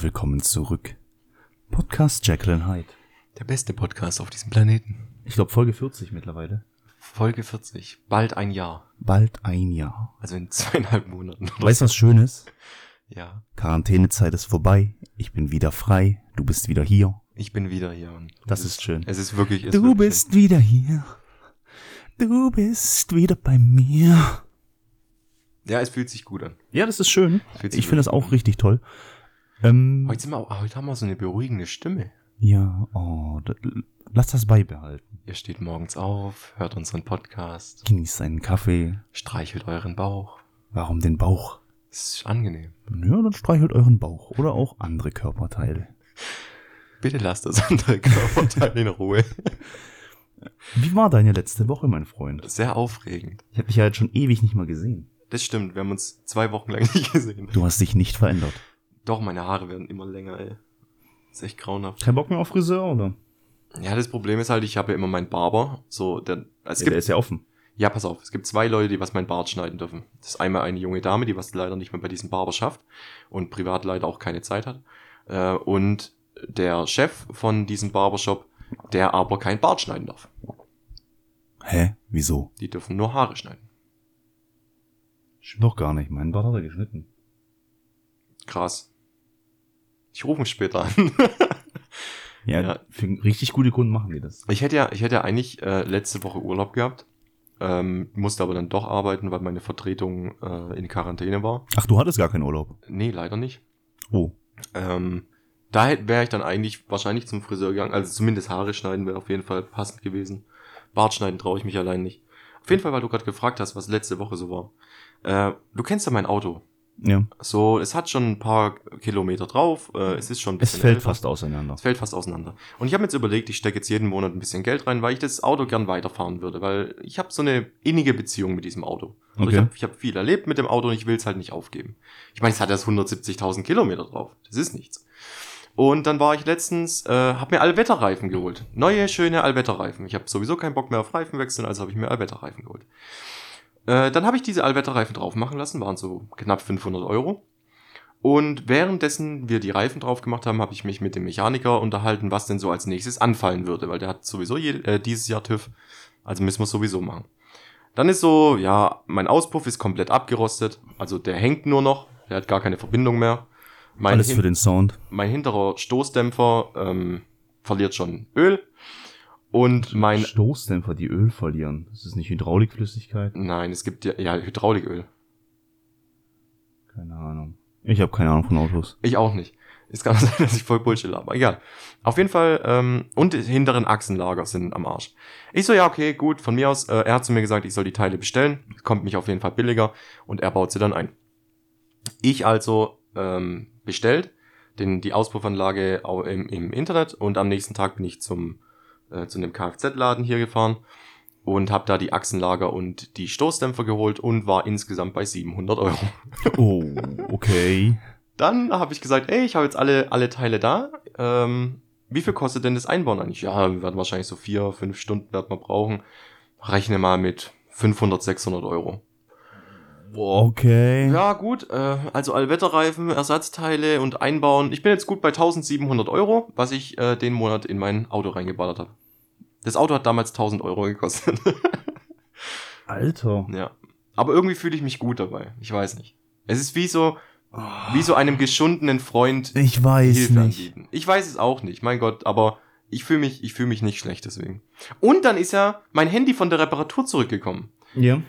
und willkommen zurück. Podcast Jacqueline Hyde. Der beste Podcast auf diesem Planeten. Ich glaube Folge 40 mittlerweile. Folge 40. Bald ein Jahr. Bald ein Jahr. Also in zweieinhalb Monaten. Weißt du was Schönes? Ja. Quarantänezeit ist vorbei. Ich bin wieder frei. Du bist wieder hier. Ich bin wieder hier. Und Das es ist schön. Es ist wirklich. Es Du wird bist wieder hier. Du bist wieder bei mir. schön. Ja, es fühlt sich gut an. Ja, das ist schön. Ich finde das wirklich auch richtig toll. Ähm, Heute, wir, heute haben wir so eine beruhigende Stimme. ja, oh, da, lass das beibehalten. Ihr steht morgens auf, hört unseren Podcast, Genießt einen Kaffee. streichelt euren Bauch. Warum den Bauch? Es ist angenehm. Ja, dann streichelt euren Bauch oder auch andere Körperteile. Bitte lasst das andere Körperteil in Ruhe. Wie war deine letzte Woche, mein Freund? Sehr aufregend. Ich habe dich ja jetzt schon ewig nicht mal gesehen. Das stimmt, wir haben uns zwei Wochen lang nicht gesehen. Du hast dich nicht verändert. Doch, meine Haare werden immer länger, ey. ist echt grauenhaft. Kein Bock mehr auf Friseur, oder? Ja, das Problem ist halt, ich habe ja immer meinen Barber. So, der, es Ja, gibt, der ist ja offen. ja, pass auf, es gibt zwei Leute, die was mein Bart schneiden dürfen. Das ist einmal eine junge Dame, die was leider nicht mehr bei diesem Barber schafft und privat leider auch keine Zeit hat. Äh, und der Chef von diesem Barbershop, der aber kein Bart schneiden darf. Hä? Wieso? Die dürfen nur Haare schneiden. Stimmt doch gar nicht. Mein Bart hat er geschnitten. Krass. Ich rufe mich später an. Ja, Ja. für richtig gute Kunden machen die das. Ich hätte ja, ich hätte ja eigentlich äh, letzte Woche Urlaub gehabt, ähm, musste aber dann doch arbeiten, weil meine Vertretung äh, in Quarantäne war. Ach, du hattest gar keinen Urlaub. Nee, leider nicht. Oh. Ähm, da wäre ich dann eigentlich wahrscheinlich zum Friseur gegangen. Also zumindest Haare schneiden wäre auf jeden Fall passend gewesen. Bart schneiden traue ich mich allein nicht. Auf jeden Fall, weil du gerade gefragt hast, was letzte Woche so war. Äh, du kennst ja mein Auto. Ja. So, es hat schon ein paar Kilometer drauf. Äh, es ist schon ein Es bisschen fällt älter. fast auseinander. Es fällt fast auseinander. Und ich habe mir jetzt überlegt, ich stecke jetzt jeden Monat ein bisschen Geld rein, weil ich das Auto gern weiterfahren würde, weil ich habe so eine innige Beziehung mit diesem Auto. Also Okay. ich habe ich hab viel erlebt mit dem Auto und ich will es halt nicht aufgeben. Ich meine, es hat erst 170.000 Kilometer drauf. Das ist nichts. Und dann war ich letztens, äh, habe mir Allwetterreifen geholt. Neue, schöne Allwetterreifen. Ich habe sowieso keinen Bock mehr auf Reifen wechseln, also habe ich mir Allwetterreifen geholt. Äh, dann habe ich diese Allwetterreifen drauf machen lassen, waren so knapp 500 Euro. Und währenddessen wir die Reifen drauf gemacht haben, habe ich mich mit dem Mechaniker unterhalten, was denn so als nächstes anfallen würde, weil der hat sowieso je, äh, dieses Jahr TÜV, also müssen wir es sowieso machen. Dann ist so, ja, mein Auspuff ist komplett abgerostet, also der hängt nur noch, der hat gar keine Verbindung mehr. Mein, Alles für den Sound. mein hinterer Stoßdämpfer ähm, verliert schon Öl und mein, Stoßdämpfer, die Öl verlieren. Das ist nicht Hydraulikflüssigkeit. nein, es gibt ja, ja Hydrauliköl. Keine Ahnung. Ich habe keine Ahnung von Autos. Ich auch nicht. Es kann sein, dass ich voll Bullshit habe. Egal. Auf jeden Fall, ähm, und die hinteren Achsenlager sind am Arsch. Ich so, ja, okay, gut, von mir aus. Äh, er hat zu mir gesagt, ich soll die Teile bestellen. Kommt mich auf jeden Fall billiger. Und er baut sie dann ein. Ich also ähm, bestellt, den, die Auspuffanlage au- im, im Internet. Und am nächsten Tag bin ich zum, äh, zu einem Kfz-Laden hier gefahren. Und habe da die Achsenlager und die Stoßdämpfer geholt und war insgesamt bei 700 Euro. Oh, okay. Dann habe ich gesagt, ey, ich habe jetzt alle, alle Teile da. Ähm, wie viel kostet denn das Einbauen eigentlich? Ja, wir werden wahrscheinlich so vier, fünf Stunden werden wir brauchen. Rechne mal mit 500, 600 Euro. Okay. Ja, gut, äh, also Allwetterreifen, Ersatzteile und Einbauen. Ich bin jetzt gut bei 1700 Euro, was ich äh, den Monat in mein Auto reingeballert habe. Das Auto hat damals 1000 Euro gekostet. Alter. ja. Aber irgendwie fühle ich mich gut dabei. Ich weiß nicht. Es ist wie so, wie so einem geschundenen Freund Ich weiß Hilfe nicht. anbieten. Ich weiß es auch nicht, mein Gott, aber ich fühle mich, ich fühle mich nicht schlecht deswegen. Und dann ist ja mein Handy von der Reparatur zurückgekommen. Ja.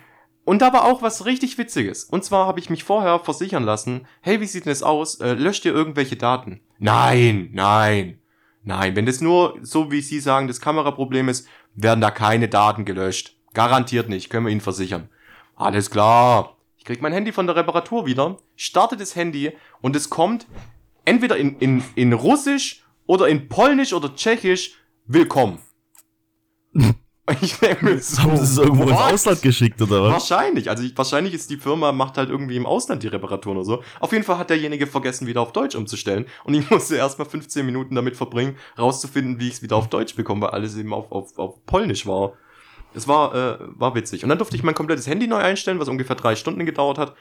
Und da war auch was richtig Witziges. Und zwar habe ich mich vorher versichern lassen, hey, wie sieht denn das aus? Äh, löscht ihr irgendwelche Daten? Nein, nein, nein. Wenn das nur, so wie Sie sagen, das Kameraproblem ist, werden da keine Daten gelöscht. Garantiert nicht, können wir Ihnen versichern. Alles klar. Ich krieg mein Handy von der Reparatur wieder, starte das Handy und es kommt entweder in, in, in Russisch oder in Polnisch oder Tschechisch, willkommen. Ich denke mir so, Haben sie es irgendwo ins? Ausland geschickt oder was? Wahrscheinlich. Also ich, wahrscheinlich ist die Firma, macht halt irgendwie im Ausland die Reparaturen oder so. Auf jeden Fall hat derjenige vergessen, wieder auf Deutsch umzustellen. Und ich musste erstmal 15 Minuten damit verbringen, rauszufinden, wie ich es wieder auf Deutsch bekomme, weil alles eben auf, auf, auf Polnisch war. Das war, äh, war witzig. Und dann durfte ich mein komplettes Handy neu einstellen, was ungefähr drei Stunden gedauert hat.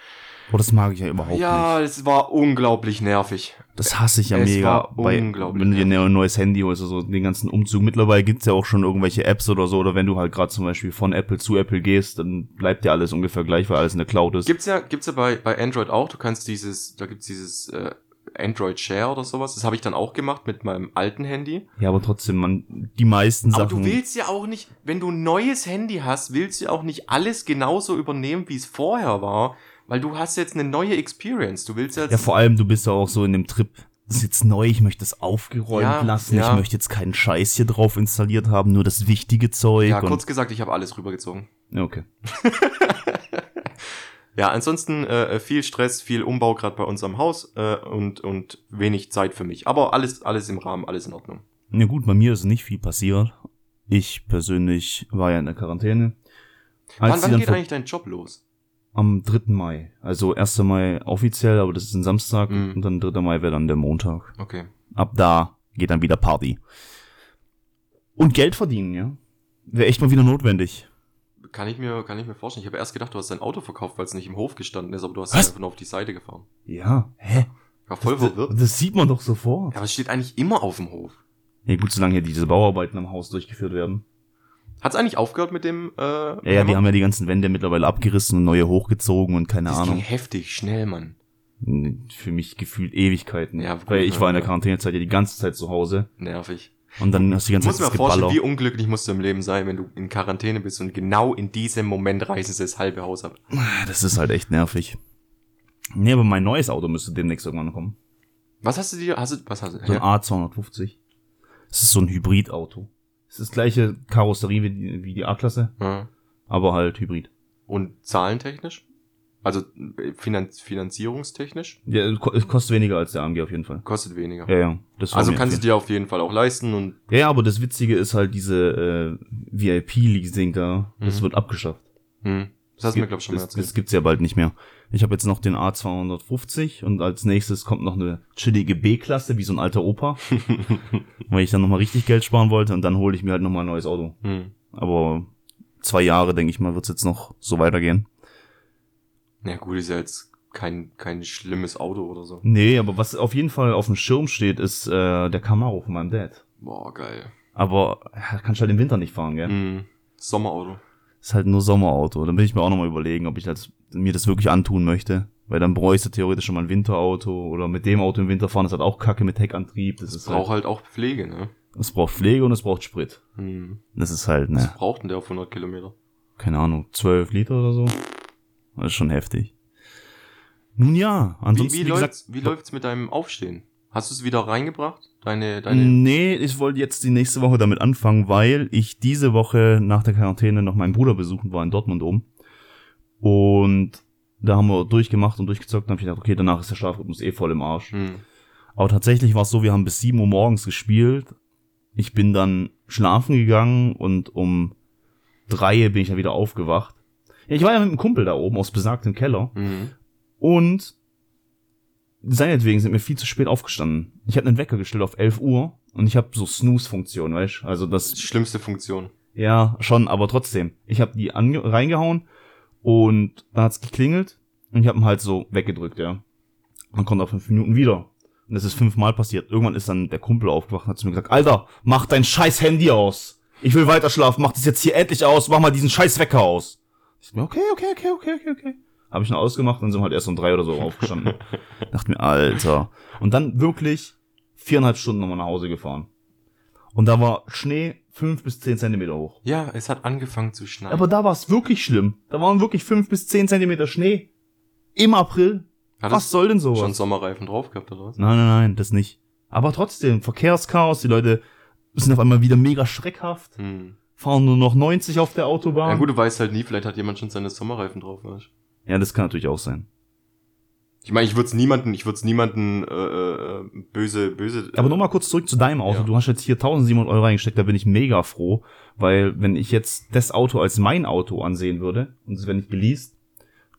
Oh, das mag ich ja überhaupt nicht. Ja, es war unglaublich nervig. Das hasse ich ja Es mega. war Bei, unglaublich wenn du dir ein neues Handy holst, also den ganzen Umzug. Mittlerweile gibt's ja auch schon irgendwelche Apps oder so. Oder wenn du halt gerade zum Beispiel von Apple zu Apple gehst, dann bleibt ja alles ungefähr gleich, weil alles in der Cloud ist. Gibt's ja, gibt's ja bei, bei Android auch. Du kannst dieses, da gibt's dieses äh, Android Share oder sowas. Das habe ich dann auch gemacht mit meinem alten Handy. ja, aber trotzdem, man, die meisten Aber Sachen. du willst ja auch nicht, wenn du ein neues Handy hast, willst du ja auch nicht alles genauso übernehmen, wie es vorher war, weil du hast jetzt eine neue Experience. Du willst jetzt ja, vor allem, du bist ja auch so in dem Trip, das ist jetzt neu, ich möchte es aufgeräumt Ja, lassen, ja. ich möchte jetzt keinen Scheiß hier drauf installiert haben, nur das wichtige Zeug. ja, kurz gesagt, ich habe alles rübergezogen. Ja, okay. Ja, ansonsten äh, viel Stress, viel Umbau gerade bei uns am Haus äh, und, und wenig Zeit für mich. Aber alles, alles im Rahmen, alles in Ordnung. Na gut, bei mir ist nicht viel passiert. Ich persönlich war ja in der Quarantäne. Als wann wann geht eigentlich dein Job los? Am 3. Mai. Also 1. Mai offiziell, aber das ist ein Samstag Mhm. und dann 3. Mai wäre dann der Montag. Okay. Ab da geht dann wieder Party. Und Geld verdienen, ja. Wäre echt mal wieder notwendig. Kann ich mir, kann ich mir vorstellen. Ich habe erst gedacht, du hast dein Auto verkauft, weil es nicht im Hof gestanden ist, aber du hast Was? es einfach nur auf die Seite gefahren. Ja, hä? War voll verwirrt. Das, das sieht man doch sofort. Ja, aber es steht eigentlich immer auf dem Hof. Ja gut, solange hier diese Bauarbeiten am Haus durchgeführt werden. Hat's eigentlich aufgehört mit dem, äh, Ja, ja, die haben ja die ganzen Wände mittlerweile abgerissen und neue hochgezogen und keine das ging Ahnung. heftig, schnell, Mann. Für mich gefühlt Ewigkeiten. Ja, gut, Weil ich war in der. Quarantänezeit ja die ganze Zeit zu Hause. Nervig. Und dann hast du die Ich ganze muss Zeit mir das vorstellen, Geballer. wie unglücklich musst du im Leben sein, wenn du in Quarantäne bist und genau in diesem Moment reißen sie das halbe Haus ab. Das ist halt echt nervig. Nee, aber mein neues Auto müsste demnächst irgendwann kommen. Was hast du dir, hast du, was hast du? So ein Ja. A250. Das ist so ein Hybridauto. Es ist das gleiche Karosserie wie die, wie die A-Klasse, Ja. aber halt Hybrid. Und zahlentechnisch? Also äh, Finanz finanzierungstechnisch? Ja, es ko- es kostet weniger als der AMG auf jeden Fall. Kostet weniger. Ja, ja. Also kannst du dir auf jeden Fall auch leisten und Ja, aber das Witzige ist halt diese äh, VIP-Leasing da. Das Mhm. wird abgeschafft. hm, das hast du mir, glaube ich, schon mal erzählt. das gibt's ja bald nicht mehr. Ich habe jetzt noch den A250 und als nächstes kommt noch eine chillige B-Klasse, wie so ein alter Opa, weil ich dann nochmal richtig Geld sparen wollte und dann hole ich mir halt nochmal ein neues Auto. hm. Aber zwei Jahre, denke ich mal, wird's jetzt noch so weitergehen. Ja gut, ist ja jetzt kein, kein schlimmes Auto oder so. Nee, aber was auf jeden Fall auf dem Schirm steht, ist äh, der Camaro von meinem Dad. Boah, geil. Aber ja, kannst halt im Winter nicht fahren, gell? Hm. Sommerauto. Ist halt nur Sommerauto. Dann will ich mir auch nochmal überlegen, ob ich das, mir das wirklich antun möchte. Weil dann bräuchte theoretisch schon mal ein Winterauto oder mit dem Auto im Winter fahren, das hat auch Kacke mit Heckantrieb. Das, ist Braucht halt, halt auch Pflege, ne? es braucht Pflege und es braucht Sprit. Hm. Das ist halt, Was ne, braucht denn der auf 100 Kilometer? keine Ahnung, 12 Liter oder so. Das ist schon heftig. Nun ja, Wie, ansonsten, wie, wie, gesagt, läuft's, wie läuft's mit deinem Aufstehen? Hast du es wieder reingebracht? Deine, deine, Nee, ich wollte jetzt die nächste Woche damit anfangen, weil ich diese Woche nach der Quarantäne noch meinen Bruder besuchen war in Dortmund oben. Und da haben wir durchgemacht und durchgezockt. Dann habe ich gedacht, okay, danach ist der Schlafrhythmus eh voll im Arsch. hm. Aber tatsächlich war es so, wir haben bis 7 Uhr morgens gespielt. Ich bin dann schlafen gegangen und um drei bin ich dann wieder aufgewacht. Ja, ich war ja mit einem Kumpel da oben aus besagtem Keller. Mhm. Und seinetwegen sind wir viel zu spät aufgestanden. Ich hatte einen Wecker gestellt auf 11 Uhr und ich habe so Snooze-Funktion, weißt Also Die das, schlimmste Funktion. ja, schon, aber trotzdem. Ich habe die reingehauen und dann hat's geklingelt und ich habe ihn halt so weggedrückt, ja. Man kommt auf fünf Minuten wieder. Und das ist fünfmal passiert. Irgendwann ist dann der Kumpel aufgewacht und hat zu mir gesagt, Alter, mach dein scheiß Handy aus. Ich will weiter schlafen, mach das jetzt hier endlich aus, mach mal diesen scheiß Wecker aus. Ich so, okay, okay, okay, okay, okay, okay. Habe ich dann ausgemacht und sind halt erst um drei oder so aufgestanden. Dachte mir, Alter. Und dann wirklich viereinhalb Stunden nochmal nach Hause gefahren. Und da war Schnee fünf bis zehn Zentimeter hoch. Ja, es hat angefangen zu schneien. Aber da war es wirklich schlimm. Da waren wirklich fünf bis zehn Zentimeter Schnee. Im April. hat Was soll denn sowas? schon Sommerreifen drauf gehabt oder was? Nein, nein, nein, das nicht. Aber trotzdem, Verkehrschaos, die Leute sind auf einmal wieder mega schreckhaft, Hm. fahren nur noch 90 auf der Autobahn. Ja gut, du weißt halt nie, vielleicht hat jemand schon seine Sommerreifen drauf, weißt du? Ja, das kann natürlich auch sein. Ich meine, ich würde es niemanden, ich würde es niemanden äh, äh, böse, böse. Aber nochmal kurz zurück zu deinem Auto. Ja. Du hast jetzt hier 1700 Euro reingesteckt, da bin ich mega froh, weil wenn ich jetzt das Auto als mein Auto ansehen würde und es wäre nicht geleast,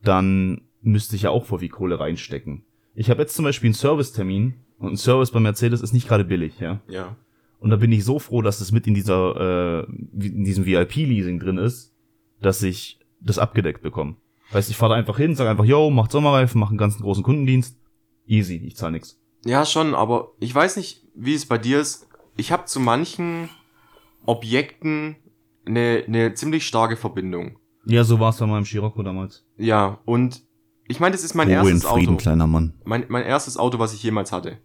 dann müsste ich ja auch voll viel Kohle reinstecken. Ich habe jetzt zum Beispiel einen Servicetermin und ein Service bei Mercedes ist nicht gerade billig, ja. Ja. Und da bin ich so froh, dass es mit in dieser, äh, in diesem VIP-Leasing drin ist, dass ich das abgedeckt bekomme. Weißt, ich fahre da einfach hin, sag einfach, yo, macht Sommerreifen, mach einen ganzen großen Kundendienst. Easy, ich zahl nix. Ja, schon, aber ich weiß nicht, wie es bei dir ist. Ich habe zu manchen Objekten eine, eine ziemlich starke Verbindung. Ja, so war's bei meinem Scirocco damals. Ja, und ich meine, das ist mein Ruhe in erstes Frieden, Auto. kleiner Mann. Mein, mein erstes Auto, was ich jemals hatte.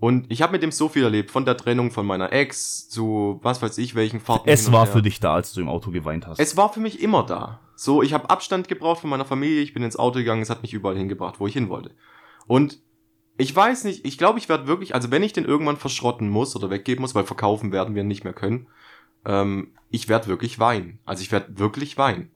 Und ich habe mit dem so viel erlebt, von der Trennung von meiner Ex zu was weiß ich welchen Fahrten. Es war für dich da, als du im Auto geweint hast. Es war für mich immer da. So, ich habe Abstand gebraucht von meiner Familie, ich bin ins Auto gegangen, es hat mich überall hingebracht, wo ich hin wollte. Und ich weiß nicht, ich glaube, ich werde wirklich, also wenn ich den irgendwann verschrotten muss oder weggeben muss, weil verkaufen werden wir nicht mehr können, ähm, ich werde wirklich weinen. Also ich werde wirklich weinen.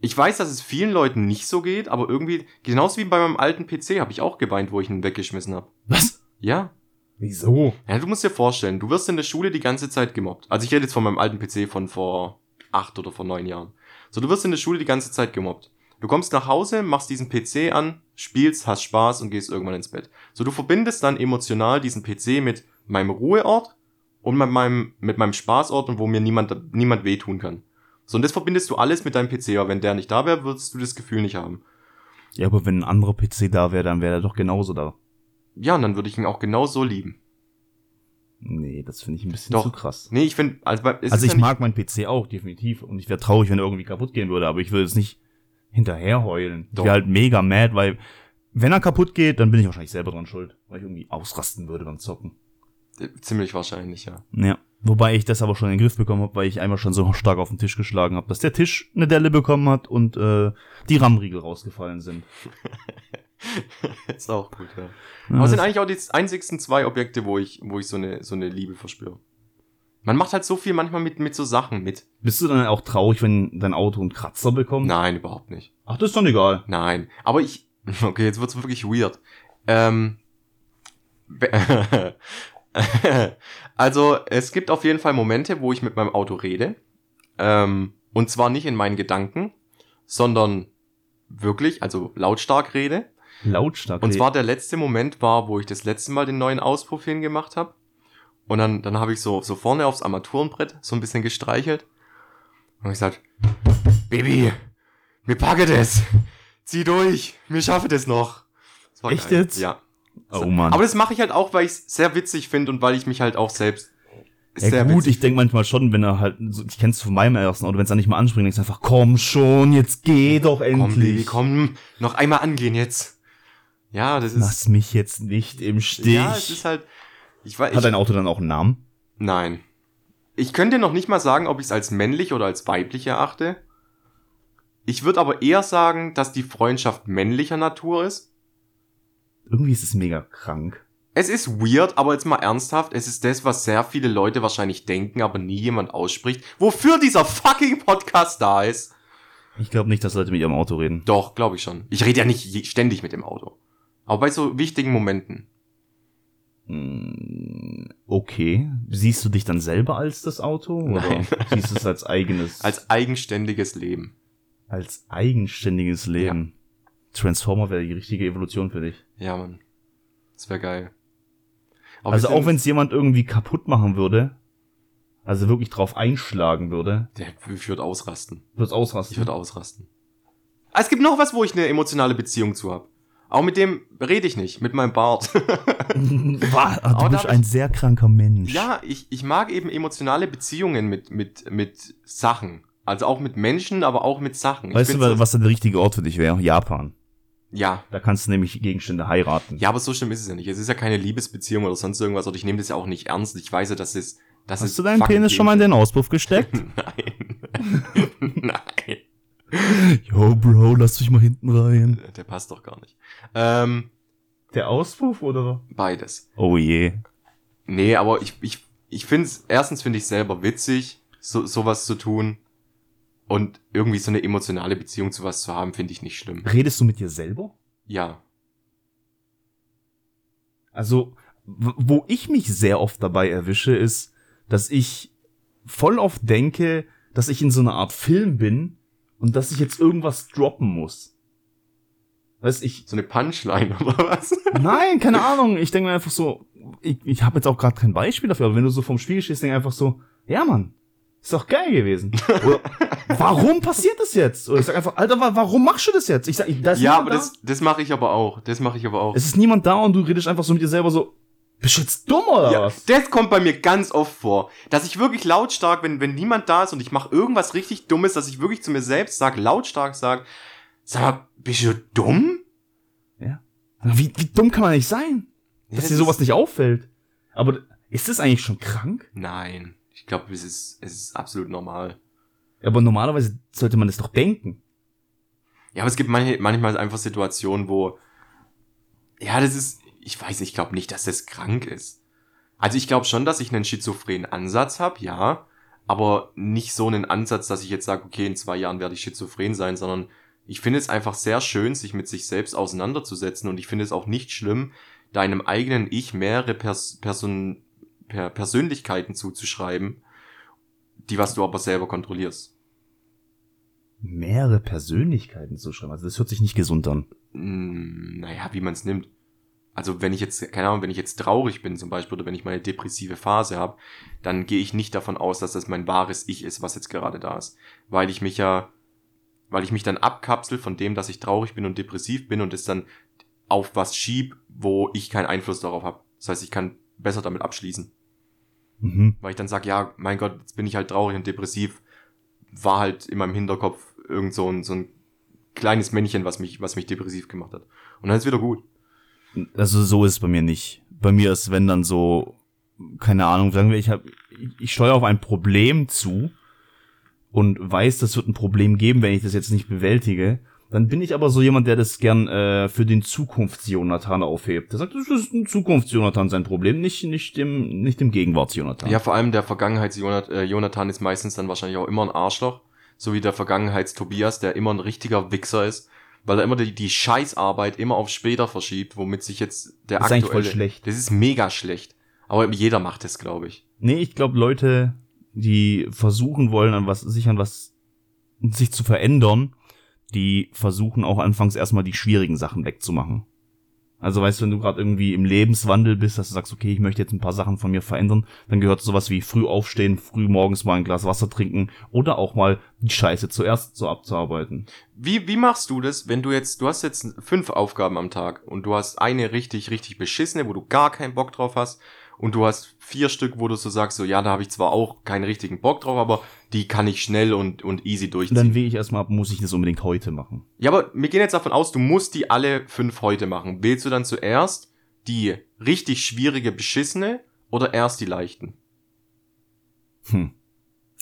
Ich weiß, dass es vielen Leuten nicht so geht, aber irgendwie, genauso wie bei meinem alten PC, habe ich auch geweint, wo ich ihn weggeschmissen habe. Was? Ja, Wieso? ja, du musst dir vorstellen, du wirst in der Schule die ganze Zeit gemobbt. Also ich rede jetzt von meinem alten PC von vor acht oder vor neun Jahren. So, du wirst in der Schule die ganze Zeit gemobbt. Du kommst nach Hause, machst diesen PC an, spielst, hast Spaß und gehst irgendwann ins Bett. So, du verbindest dann emotional diesen PC mit meinem Ruheort und mit meinem, mit meinem Spaßort und wo mir niemand, niemand wehtun kann. So, und das verbindest du alles mit deinem PC, aber wenn der nicht da wäre, würdest du das Gefühl nicht haben. Ja, aber wenn ein anderer PC da wäre, dann wäre er doch genauso da. Ja, und dann würde ich ihn auch genau so lieben. Nee, das finde ich ein bisschen Doch. zu krass. Nee, ich finde, also, es also ich ja mag meinen PC auch, definitiv. Und ich wäre traurig, wenn er irgendwie kaputt gehen würde, aber ich würde jetzt nicht hinterher heulen. Ich Doch. wäre halt mega mad, weil wenn er kaputt geht, dann bin ich wahrscheinlich selber dran schuld, weil ich irgendwie ausrasten würde beim Zocken. Ziemlich wahrscheinlich, ja. Ja. Wobei ich das aber schon in den Griff bekommen habe, weil ich einmal schon so stark auf den Tisch geschlagen habe, dass der Tisch eine Delle bekommen hat und äh, die RAM-Riegel rausgefallen sind. ist auch gut, ja. Ja, Aber es sind eigentlich auch die einzigsten zwei Objekte, wo ich, wo ich so eine, so eine Liebe verspüre. Man macht halt so viel manchmal mit, mit so Sachen mit. Bist du dann auch traurig, wenn dein Auto einen Kratzer bekommt? Nein, überhaupt nicht. Ach, das ist dann egal. Nein. Aber ich, okay, jetzt wird's wirklich weird. Ähm, also, es gibt auf jeden Fall Momente, wo ich mit meinem Auto rede. Ähm, und zwar nicht in meinen Gedanken, sondern wirklich, also lautstark rede. Lautstark. Und zwar der letzte Moment war, wo ich das letzte Mal den neuen Auspuff hingemacht habe. Und dann, dann habe ich so, so vorne aufs Armaturenbrett so ein bisschen gestreichelt. Und ich gesagt, Baby, wir packen das. Zieh durch, wir schaffen das noch. Das war Echt jetzt? Ja. oh Mann. Aber das mache ich halt auch, weil ich es sehr witzig finde und weil ich mich halt auch selbst ja, sehr gut, witzig ich denke manchmal schon, wenn er halt, ich kenn's von meinem ersten Auto, wenn es dann nicht mal anspringt, denkst du einfach, komm schon, jetzt geh doch endlich. Komm, Baby, komm, noch einmal angehen jetzt. Ja, das ist. Lass mich jetzt nicht im Stich. Ja, es ist halt. Ich weiß. Hat dein Auto dann auch einen Namen? Nein. Ich könnte noch nicht mal sagen, ob ich es als männlich oder als weiblich erachte. Ich würde aber eher sagen, dass die Freundschaft männlicher Natur ist. Irgendwie ist es mega krank. Es ist weird, aber jetzt mal ernsthaft, es ist das, was sehr viele Leute wahrscheinlich denken, aber nie jemand ausspricht. Wofür dieser fucking Podcast da ist? Ich glaube nicht, dass Leute mit ihrem Auto reden. Doch, glaube ich schon. Ich rede ja nicht ständig mit dem Auto. Aber bei so wichtigen Momenten. Mm, Okay. Siehst du dich dann selber als das Auto? Oder Nein. siehst du es als eigenes, Als eigenständiges Leben. als eigenständiges Leben? Transformer wäre die richtige Evolution für dich. Ja, Mann. Das wäre geil. Aber also auch wenn es jemand irgendwie kaputt machen würde, also wirklich drauf einschlagen würde, Der, ich würde ausrasten. Ich ausrasten. würde ausrasten. Ah, Es gibt noch was, wo ich eine emotionale Beziehung zu habe. Auch mit dem rede ich nicht, mit meinem Bart. Aber du da bist hab ein ich- sehr kranker Mensch. ja, ich, ich mag eben emotionale Beziehungen mit, mit, mit Sachen. Also auch mit Menschen, aber auch mit Sachen. Ich Weißt du, so- was der richtige Ort für dich wäre? Japan. Ja. Da kannst du nämlich Gegenstände heiraten. Ja, aber so schlimm ist es ja nicht. Es ist ja keine Liebesbeziehung oder sonst irgendwas. Und ich nehme das ja auch nicht ernst. Ich weiß ja, dass es. Dass es Hast du deinen Penis schon mal in den Auspuff gesteckt? Nein. Nein. Yo, Bro, lass mich mal hinten rein. Der passt doch gar nicht. Ähm, Der Auspuff oder? beides. Oh je. Nee, aber ich, ich, ich finde es, erstens finde ich selber witzig, so, sowas zu tun. Und irgendwie so eine emotionale Beziehung zu was zu haben, finde ich nicht schlimm. Redest du mit dir selber? Ja. Also, wo ich mich sehr oft dabei erwische, ist, dass ich voll oft denke, dass ich in so einer Art Film bin und dass ich jetzt irgendwas droppen muss. Weißt ich, So eine Punchline oder was? nein, keine Ahnung. Ich denke mir einfach so, ich, ich habe jetzt auch gerade kein Beispiel dafür, aber wenn du so vom Spiegel stehst, denk einfach so, ja Mann, Ist doch geil gewesen. Oder, warum passiert das jetzt? Oder ich sag einfach, Alter, wa- warum machst du das jetzt? Ich sag, da ist Ja, aber da. das, das mache ich aber auch. Das mache ich aber auch. Es ist niemand da und du redest einfach so mit dir selber so, bist du jetzt dumm oder Ja, was? das kommt bei mir ganz oft vor, dass ich wirklich lautstark, wenn, wenn niemand da ist und ich mache irgendwas richtig Dummes, dass ich wirklich zu mir selbst sage, lautstark sage, sag mal, bist du dumm? Ja. Wie, wie dumm kann man nicht sein? Ja, Dass das dir sowas nicht auffällt. Aber ist das eigentlich schon krank? Nein, ich glaube, es ist, es ist absolut normal. Aber normalerweise sollte man es doch denken. Ja, aber es gibt manche, manchmal einfach Situationen, wo, ja, das ist, ich weiß, ich glaube nicht, dass das krank ist. Also ich glaube schon, dass ich einen schizophrenen Ansatz habe, ja, aber nicht so einen Ansatz, dass ich jetzt sage, okay, in zwei Jahren werde ich schizophren sein, sondern ich finde es einfach sehr schön, sich mit sich selbst auseinanderzusetzen und ich finde es auch nicht schlimm, deinem eigenen Ich mehrere Pers Person per Persönlichkeiten zuzuschreiben, die was du aber selber kontrollierst. Mehrere Persönlichkeiten zu schreiben. Also das hört sich nicht gesund an. Mm, naja, wie man es nimmt. Also wenn ich jetzt, keine Ahnung, wenn ich jetzt traurig bin zum Beispiel oder wenn ich meine depressive Phase habe, dann gehe ich nicht davon aus, dass das mein wahres Ich ist, was jetzt gerade da ist. Weil ich mich ja, weil ich mich dann abkapsel von dem, dass ich traurig bin und depressiv bin und es dann auf was schieb, wo ich keinen Einfluss darauf habe. Das heißt, ich kann besser damit abschließen. Mhm. Weil ich dann sage, ja, mein Gott, jetzt bin ich halt traurig und depressiv. War halt in meinem Hinterkopf irgend so ein, so ein kleines Männchen, was mich, was mich depressiv gemacht hat. Und dann ist wieder gut. Also so ist es bei mir nicht. Bei mir ist, wenn dann so, keine Ahnung, sagen wir, ich habe, ich, steuere auf ein Problem zu und weiß, das wird ein Problem geben, wenn ich das jetzt nicht bewältige. Dann bin ich aber so jemand, der das gern äh, für den Zukunfts-Jonathan aufhebt. Der sagt, das ist ein Zukunfts-Jonathan sein Problem, nicht, nicht dem, nicht dem Gegenwarts-Jonathan. Ja, vor allem der Vergangenheits-Jonathan ist meistens dann wahrscheinlich auch immer ein Arschloch. So wie der Vergangenheits-Tobias, der immer ein richtiger Wichser ist. Weil er immer die, die Scheißarbeit immer auf später verschiebt, womit sich jetzt der Das ist eigentlich voll aktuelle... schlecht. Das ist mega schlecht. Aber jeder macht es, glaube ich. Nee, ich glaube, Leute, die versuchen wollen, an was, sich an was, sich zu verändern, die versuchen auch anfangs erstmal die schwierigen Sachen wegzumachen. Also weißt du, wenn du gerade irgendwie im Lebenswandel bist, dass du sagst, okay, ich möchte jetzt ein paar Sachen von mir verändern, dann gehört sowas wie früh aufstehen, früh morgens mal ein Glas Wasser trinken oder auch mal die Scheiße zuerst so abzuarbeiten. Wie, wie machst du das, wenn du jetzt, du hast jetzt fünf Aufgaben am Tag und du hast eine richtig, richtig beschissene, wo du gar keinen Bock drauf hast und du hast vier Stück, wo du so sagst, so ja, da habe ich zwar auch keinen richtigen Bock drauf, aber die kann ich schnell und, und easy durchziehen. dann wähle ich erstmal ab, muss ich das unbedingt heute machen. ja, aber wir gehen jetzt davon aus, du musst die alle fünf heute machen. Wählst du dann zuerst die richtig schwierige, beschissene oder erst die leichten? Hm.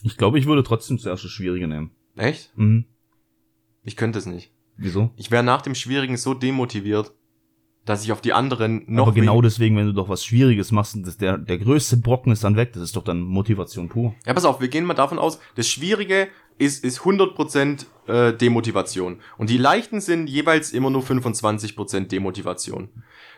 Ich glaube, ich würde trotzdem zuerst das Schwierige nehmen. Echt? Mhm. Ich könnte es nicht. Wieso? Ich wäre nach dem Schwierigen so demotiviert, dass ich auf die anderen noch Aber genau deswegen, wenn du doch was Schwieriges machst, das, der, der größte Brocken ist dann weg, das ist doch dann Motivation pur. Ja, pass auf, wir gehen mal davon aus, das Schwierige ist, ist 100% äh, Demotivation. Und die leichten sind jeweils immer nur 25% Demotivation.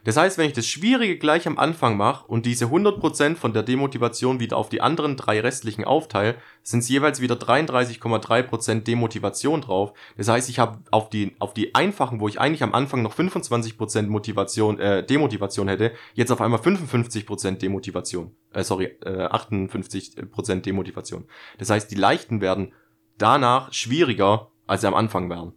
Das heißt, wenn ich das Schwierige gleich am Anfang mache und diese 100% von der Demotivation wieder auf die anderen drei restlichen aufteile, sind es jeweils wieder 33,3% Demotivation drauf. Das heißt, ich habe auf die, auf die einfachen, wo ich eigentlich am Anfang noch 25% Motivation, äh, Demotivation hätte, jetzt auf einmal 55% Demotivation. Äh, sorry, äh, 58% Demotivation. Das heißt, die leichten werden danach schwieriger, als sie am Anfang wären.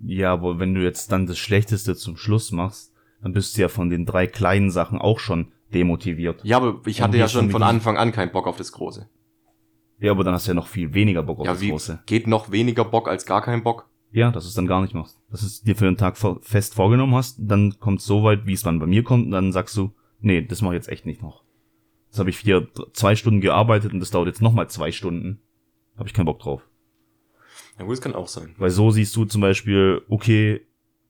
Ja, aber wenn du jetzt dann das Schlechteste zum Schluss machst, dann bist du ja von den drei kleinen Sachen auch schon demotiviert. Ja, aber ich hatte ja schon von Anfang an keinen Bock auf das Große. Ja, aber dann hast du ja noch viel weniger Bock auf ja, das wie Große. geht noch weniger Bock als gar keinen Bock? Ja, dass du es dann gar nicht machst. Dass du es dir für den Tag fest vorgenommen hast, dann kommt es so weit, wie es dann bei mir kommt, und dann sagst du, nee, das mache ich jetzt echt nicht noch. Das habe ich vier, zwei Stunden gearbeitet und das dauert jetzt nochmal zwei Stunden. Habe ich keinen Bock drauf. Ja gut, das kann auch sein. Weil so siehst du zum Beispiel, okay,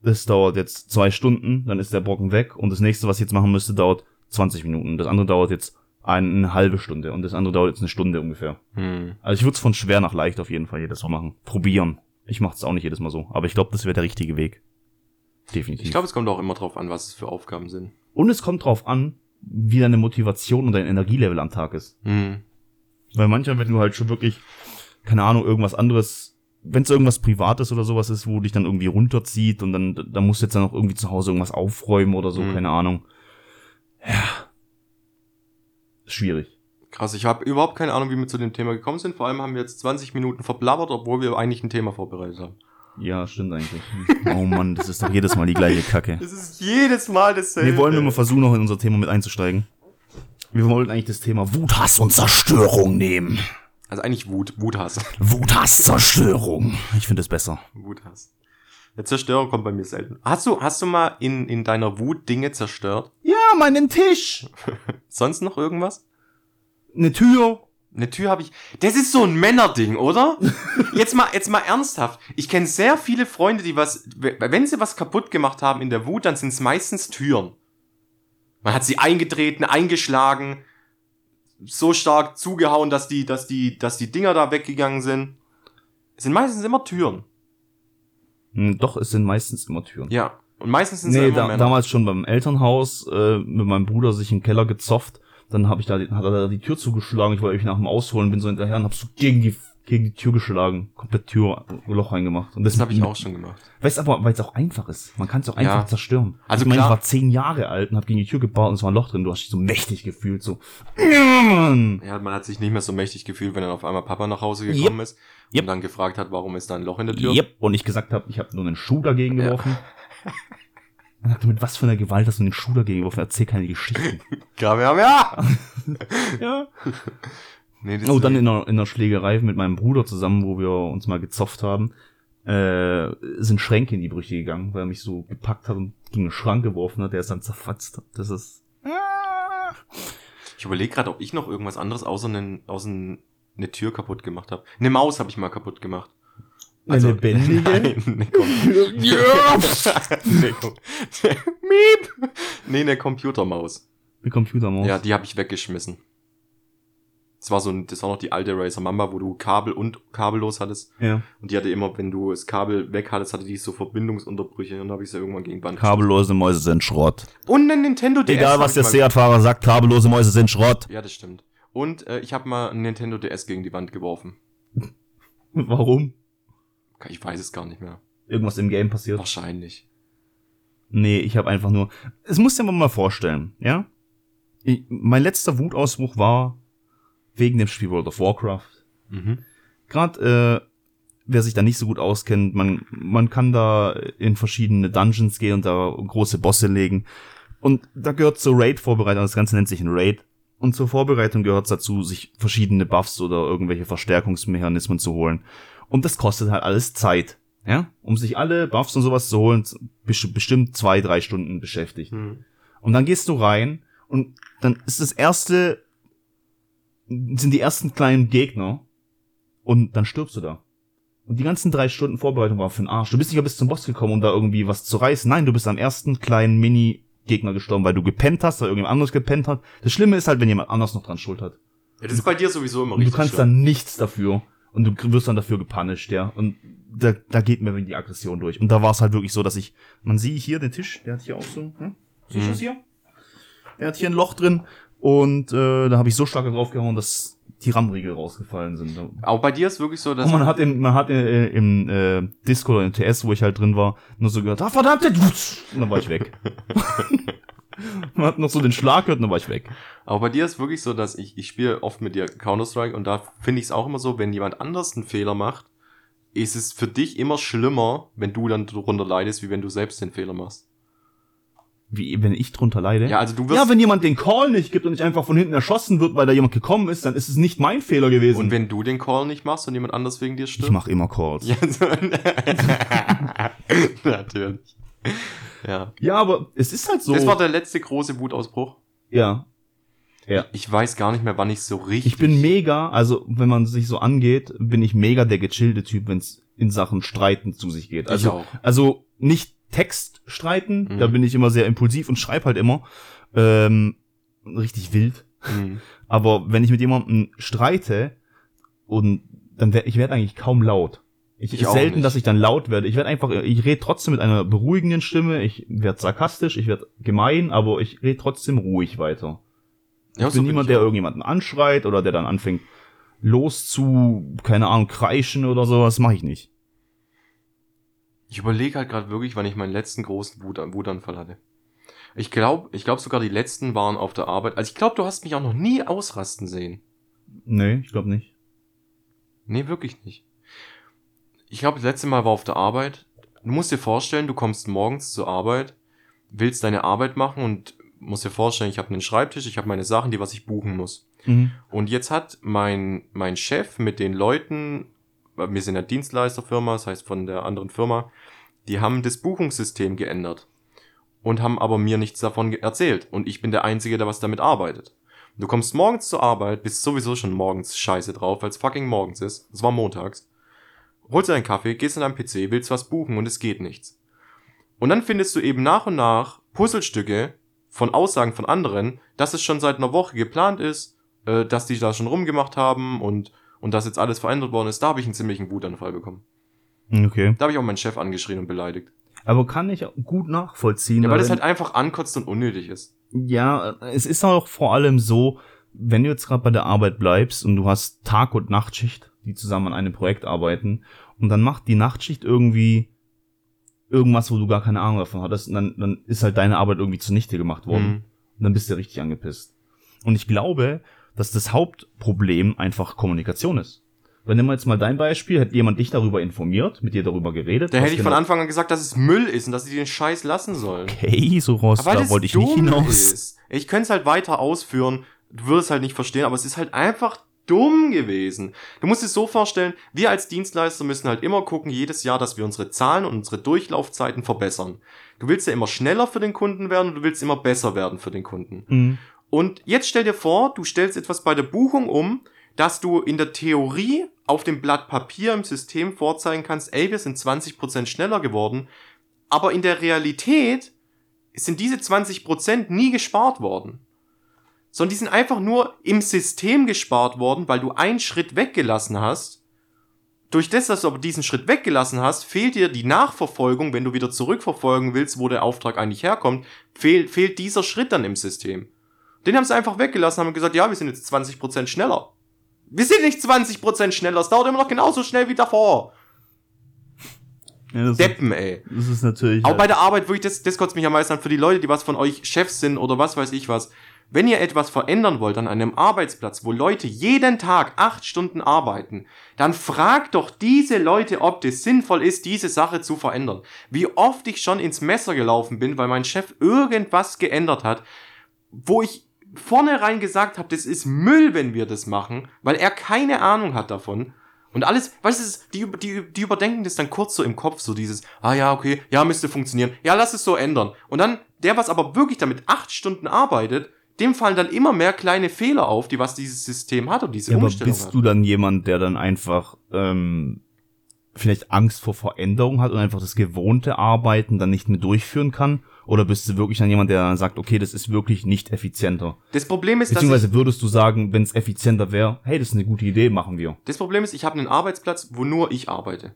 das dauert jetzt zwei Stunden, dann ist der Brocken weg und das nächste, was ich jetzt machen müsste, dauert 20 Minuten. Das andere dauert jetzt eine halbe Stunde und das andere dauert jetzt eine Stunde ungefähr. Hm. Also ich würde es von schwer nach leicht auf jeden Fall jedes Mal machen. Probieren. Ich mache es auch nicht jedes Mal so, aber ich glaube, das wäre der richtige Weg. Definitiv. Ich glaube, es kommt auch immer drauf an, was es für Aufgaben sind. und es kommt drauf an, wie deine Motivation und dein Energielevel am Tag ist. Hm. Weil manchmal, wenn du halt schon wirklich, keine Ahnung, irgendwas anderes, wenn es irgendwas Privates oder sowas ist, wo dich dann irgendwie runterzieht und dann, da musst du jetzt dann noch irgendwie zu Hause irgendwas aufräumen oder so, Mhm. keine Ahnung. Ja. Schwierig. Krass, ich habe überhaupt keine Ahnung, wie wir zu dem Thema gekommen sind. Vor allem haben wir jetzt 20 Minuten verblabbert, obwohl wir eigentlich ein Thema vorbereitet haben. Ja, stimmt eigentlich. Oh Mann, das ist doch jedes Mal die gleiche Kacke. Es ist jedes Mal dasselbe. Wir wollen mal versuchen, noch in unser Thema mit einzusteigen. Wir wollten eigentlich das Thema Wut, Hass und Zerstörung nehmen. Also eigentlich Wut, Wuthass. Wut, Hass, Zerstörung. Ich finde es besser. Wuthass. Eine Zerstörung kommt bei mir selten. Hast du, hast du mal in, in deiner Wut Dinge zerstört? Ja, meinen Tisch. Sonst noch irgendwas? Eine Tür. Eine Tür habe ich. Das ist so ein Männerding, oder? Jetzt mal, jetzt mal ernsthaft. Ich kenne sehr viele Freunde, die was, wenn sie was kaputt gemacht haben in der Wut, dann sind es meistens Türen. Man hat sie eingetreten, eingeschlagen, so stark zugehauen, dass die, dass die, dass die Dinger da weggegangen sind. Es sind meistens immer Türen. Hm, Doch, es sind meistens immer Türen. Ja. Und meistens sind es Nee, immer da, Männer. damals schon beim Elternhaus äh, mit meinem Bruder sich im Keller gezofft. Dann habe ich da, hat er da die Tür zugeschlagen. Ich wollte mich nach dem Ausholen, bin so hinterher und hab so gegen die gegen die Tür geschlagen, komplett Tür Loch reingemacht. Und das habe ich auch schon gemacht. Weißt aber, weil es auch einfach ist. Man kann es auch einfach Ja. zerstören. Also ich meine, ich war zehn Jahre alt und habe gegen die Tür gebaut und es war ein Loch drin. Du hast dich so mächtig gefühlt, so. Ja, man hat sich nicht mehr so mächtig gefühlt, wenn dann auf einmal Papa nach Hause gekommen ist und Yep. dann gefragt hat, warum ist da ein Loch in der Tür. Yep. Und ich gesagt habe, ich habe nur einen Schuh dagegen Ja. Und sagte, mit was für einer Gewalt hast du den Schuh dagegen geworfen? Erzähl keine Geschichten. Kamehameha! ja. Nee, das Oh, dann in einer, in einer Schlägerei mit meinem Bruder zusammen, wo wir uns mal gezopft haben, äh, sind Schränke in die Brüche gegangen, weil er mich so gepackt hat und gegen einen Schrank geworfen hat, der es dann zerfatzt hat. Das ist. ich überlege gerade, ob ich noch irgendwas anderes außer, einen, außer eine Tür kaputt gemacht habe. Eine Maus habe ich mal kaputt gemacht. Eine lebendige? Nein, eine Ja. eine Com Miep! Nee, eine Computermaus. Eine Computermaus. Ja, die habe ich weggeschmissen. Das war so ein, das war noch die alte Razer Mamba, wo du Kabel und kabellos hattest. ja. Und die hatte immer, wenn du das Kabel weg hattest, hatte die so Verbindungsunterbrüche und dann habe ich sie irgendwann gegen Band Kabellose Mäuse sind Schrott. Und ein Nintendo DS. Egal, was der Seat-Fahrer sagt, kabellose Mäuse sind Schrott. Ja, das stimmt. Und äh, ich habe mal ein Nintendo DS gegen die Wand geworfen. Warum? Ich weiß es gar nicht mehr. Irgendwas im Game passiert. Wahrscheinlich. Nee, ich habe einfach nur. Es muss dir mal vorstellen, ja? Ich, mein letzter Wutausbruch war wegen dem Spiel World of Warcraft. Mhm. Gerade äh, wer sich da nicht so gut auskennt, man man kann da in verschiedene Dungeons gehen und da große Bosse legen. Und da gehört zur Raid-Vorbereitung, das Ganze nennt sich ein Raid. Und zur Vorbereitung gehört dazu, sich verschiedene Buffs oder irgendwelche Verstärkungsmechanismen zu holen. Und das kostet halt alles Zeit. Ja? Um sich alle Buffs und sowas zu holen, best- bestimmt zwei, drei Stunden beschäftigt. Hm. Und dann gehst du rein und dann ist das erste, sind die ersten kleinen Gegner und dann stirbst du da. Und die ganzen drei Stunden Vorbereitung war für den Arsch. Du bist nicht mal bis zum Boss gekommen, um da irgendwie was zu reißen. Nein, du bist am ersten kleinen Mini-Gegner gestorben, weil du gepennt hast, weil irgendjemand anderes gepennt hat. Das Schlimme ist halt, wenn jemand anders noch dran schuld hat. Ja, das ist bei dir sowieso immer Und du richtig kannst schlimm. dann nichts dafür. Und du wirst dann dafür gepunished, ja. Und da, da geht mir die Aggression durch. Und da war es halt wirklich so, dass ich, man sieht hier den Tisch, der hat hier auch so, hm? siehst du Mhm. das hier? Der hat hier ein Loch drin. Und äh, da habe ich so stark drauf gehauen, dass die RAM-Riegel rausgefallen sind. Aber bei dir ist wirklich so, dass Und man hat im, man hat äh, im äh, Disco oder im TS, wo ich halt drin war, nur so gehört, ah verdammte, und dann war ich weg. man hat noch so den Schlag gehört dann war ich weg. Aber bei dir ist wirklich so, dass ich, ich spiele oft mit dir Counter-Strike und da finde ich es auch immer so, wenn jemand anders einen Fehler macht, ist es für dich immer schlimmer, wenn du dann darunter leidest, wie wenn du selbst den Fehler machst. Wie, wenn ich drunter leide? Ja, also du wirst. Ja, wenn jemand den Call nicht gibt und nicht einfach von hinten erschossen wird, weil da jemand gekommen ist, dann ist es nicht mein Fehler gewesen. und wenn du den Call nicht machst und jemand anders wegen dir stirbt. ich mache immer Calls. Ja, so, Natürlich. Ja. Ja, aber es ist halt so. Das war der letzte große Wutausbruch. ja. Ja. Ich weiß gar nicht mehr, wann ich so richtig. Ich bin mega, also wenn man sich so angeht, bin ich mega der gechillte Typ, wenn es in Sachen Streiten zu sich geht. Also, auch. also nicht Text streiten, Mhm. da bin ich immer sehr impulsiv und schreib halt immer. Ähm, richtig wild. Hm. Aber wenn ich mit jemandem streite und dann wär, ich werde eigentlich kaum laut. Ich, Ich selten, nicht. dass ich dann laut werde. Ich werde einfach, ich rede trotzdem mit einer beruhigenden Stimme. Ich werde sarkastisch, ich werde gemein, aber ich rede trotzdem ruhig weiter. Ja, Ich bin so niemand, ich der irgendjemanden anschreit oder der dann anfängt los zu, keine Ahnung, kreischen oder sowas. Mache ich nicht. Ich überlege halt gerade wirklich, wann ich meinen letzten großen Wut Wutanfall hatte. Ich glaube, ich glaube sogar die letzten waren auf der Arbeit. Also ich glaube, du hast mich auch noch nie ausrasten sehen. Nee, ich glaube nicht. Nee, wirklich nicht. Ich glaube, das letzte Mal war auf der Arbeit. Du musst dir vorstellen, du kommst morgens zur Arbeit, willst deine Arbeit machen und musst dir vorstellen, ich habe einen Schreibtisch, ich habe meine Sachen, die was ich buchen muss. Mhm. Und jetzt hat mein, mein Chef mit den Leuten, wir sind ja Dienstleisterfirma, das heißt von der anderen Firma, die haben das Buchungssystem geändert und haben aber mir nichts davon erzählt. Und ich bin der Einzige, der was damit arbeitet. Du kommst morgens zur Arbeit, bist sowieso schon morgens scheiße drauf, weil es fucking morgens ist. Es war montags. Holst dir einen Kaffee, gehst an deinen PC, willst was buchen und es geht nichts. Und dann findest du eben nach und nach Puzzlestücke von Aussagen von anderen, dass es schon seit einer Woche geplant ist, äh, dass die da schon rumgemacht haben und, und dass jetzt alles verändert worden ist. Da habe ich einen ziemlichen Wutanfall bekommen. Okay. Da habe ich auch meinen Chef angeschrien und beleidigt. Aber kann ich gut nachvollziehen. Ja, weil das halt einfach ankotzt und unnötig ist. Ja, es ist auch vor allem so, wenn du jetzt gerade bei der Arbeit bleibst und du hast Tag- und Nachtschicht, die zusammen an einem Projekt arbeiten, und dann macht die Nachtschicht irgendwie irgendwas, wo du gar keine Ahnung davon hattest, und dann, dann ist halt deine Arbeit irgendwie zunichte gemacht worden. Mhm. Und dann bist du richtig angepisst. Und ich glaube, dass das Hauptproblem einfach Kommunikation ist. Wenn nimm mal jetzt mal dein Beispiel, hätte jemand dich darüber informiert, mit dir darüber geredet. Da hätte ich von genau- Anfang an gesagt, dass es Müll ist und dass sie den Scheiß lassen sollen. Okay, so raus, da wollte ich nicht hinaus. Ist. Ich könnte es halt weiter ausführen, du würdest halt nicht verstehen, aber es ist halt einfach dumm gewesen. Du musst es so vorstellen, wir als Dienstleister müssen halt immer gucken, jedes Jahr, dass wir unsere Zahlen und unsere Durchlaufzeiten verbessern. Du willst ja immer schneller für den Kunden werden und du willst immer besser werden für den Kunden. Mhm. Und jetzt stell dir vor, du stellst etwas bei der Buchung um, dass du in der Theorie auf dem Blatt Papier im System vorzeigen kannst, ey, wir sind 20% schneller geworden, aber in der Realität sind diese 20% nie gespart worden. Sondern die sind einfach nur im System gespart worden, weil du einen Schritt weggelassen hast. Durch das, dass du aber diesen Schritt weggelassen hast, fehlt dir die Nachverfolgung, wenn du wieder zurückverfolgen willst, wo der Auftrag eigentlich herkommt, fehlt, fehlt dieser Schritt dann im System. Den haben sie einfach weggelassen, haben gesagt, ja, wir sind jetzt 20% schneller. Wir sind nicht 20% schneller, es dauert immer noch genauso schnell wie davor. Ja, das, ist, Deppen, ey. das ist natürlich. Auch halt- bei der Arbeit, wirklich, das, das kotzt mich am meisten an, für die Leute, die was von euch Chefs sind oder was weiß ich was. Wenn ihr etwas verändern wollt an einem Arbeitsplatz, wo Leute jeden Tag acht Stunden arbeiten, dann fragt doch diese Leute, ob das sinnvoll ist, diese Sache zu verändern. Wie oft ich schon ins Messer gelaufen bin, weil mein Chef irgendwas geändert hat, wo ich vornherein gesagt habe, das ist Müll, wenn wir das machen, weil er keine Ahnung hat davon. Und alles, du, es- die, die, die überdenken das dann kurz so im Kopf, so dieses, ah ja, okay, ja, müsste funktionieren, ja, lass es so ändern. Und dann, der, was aber wirklich damit acht Stunden arbeitet, dem fallen dann immer mehr kleine Fehler auf, die was dieses System hat und diese ja, aber Umstellung bist hat. du dann jemand, der dann einfach ähm, vielleicht Angst vor Veränderung hat und einfach das gewohnte Arbeiten dann nicht mehr durchführen kann? Oder bist du wirklich dann jemand, der dann sagt, okay, das ist wirklich nicht effizienter? Das Problem ist, dass Beziehungsweise würdest du sagen, wenn es effizienter wäre, hey, das ist eine gute Idee, machen wir. das Problem ist, ich habe einen Arbeitsplatz, wo nur ich arbeite.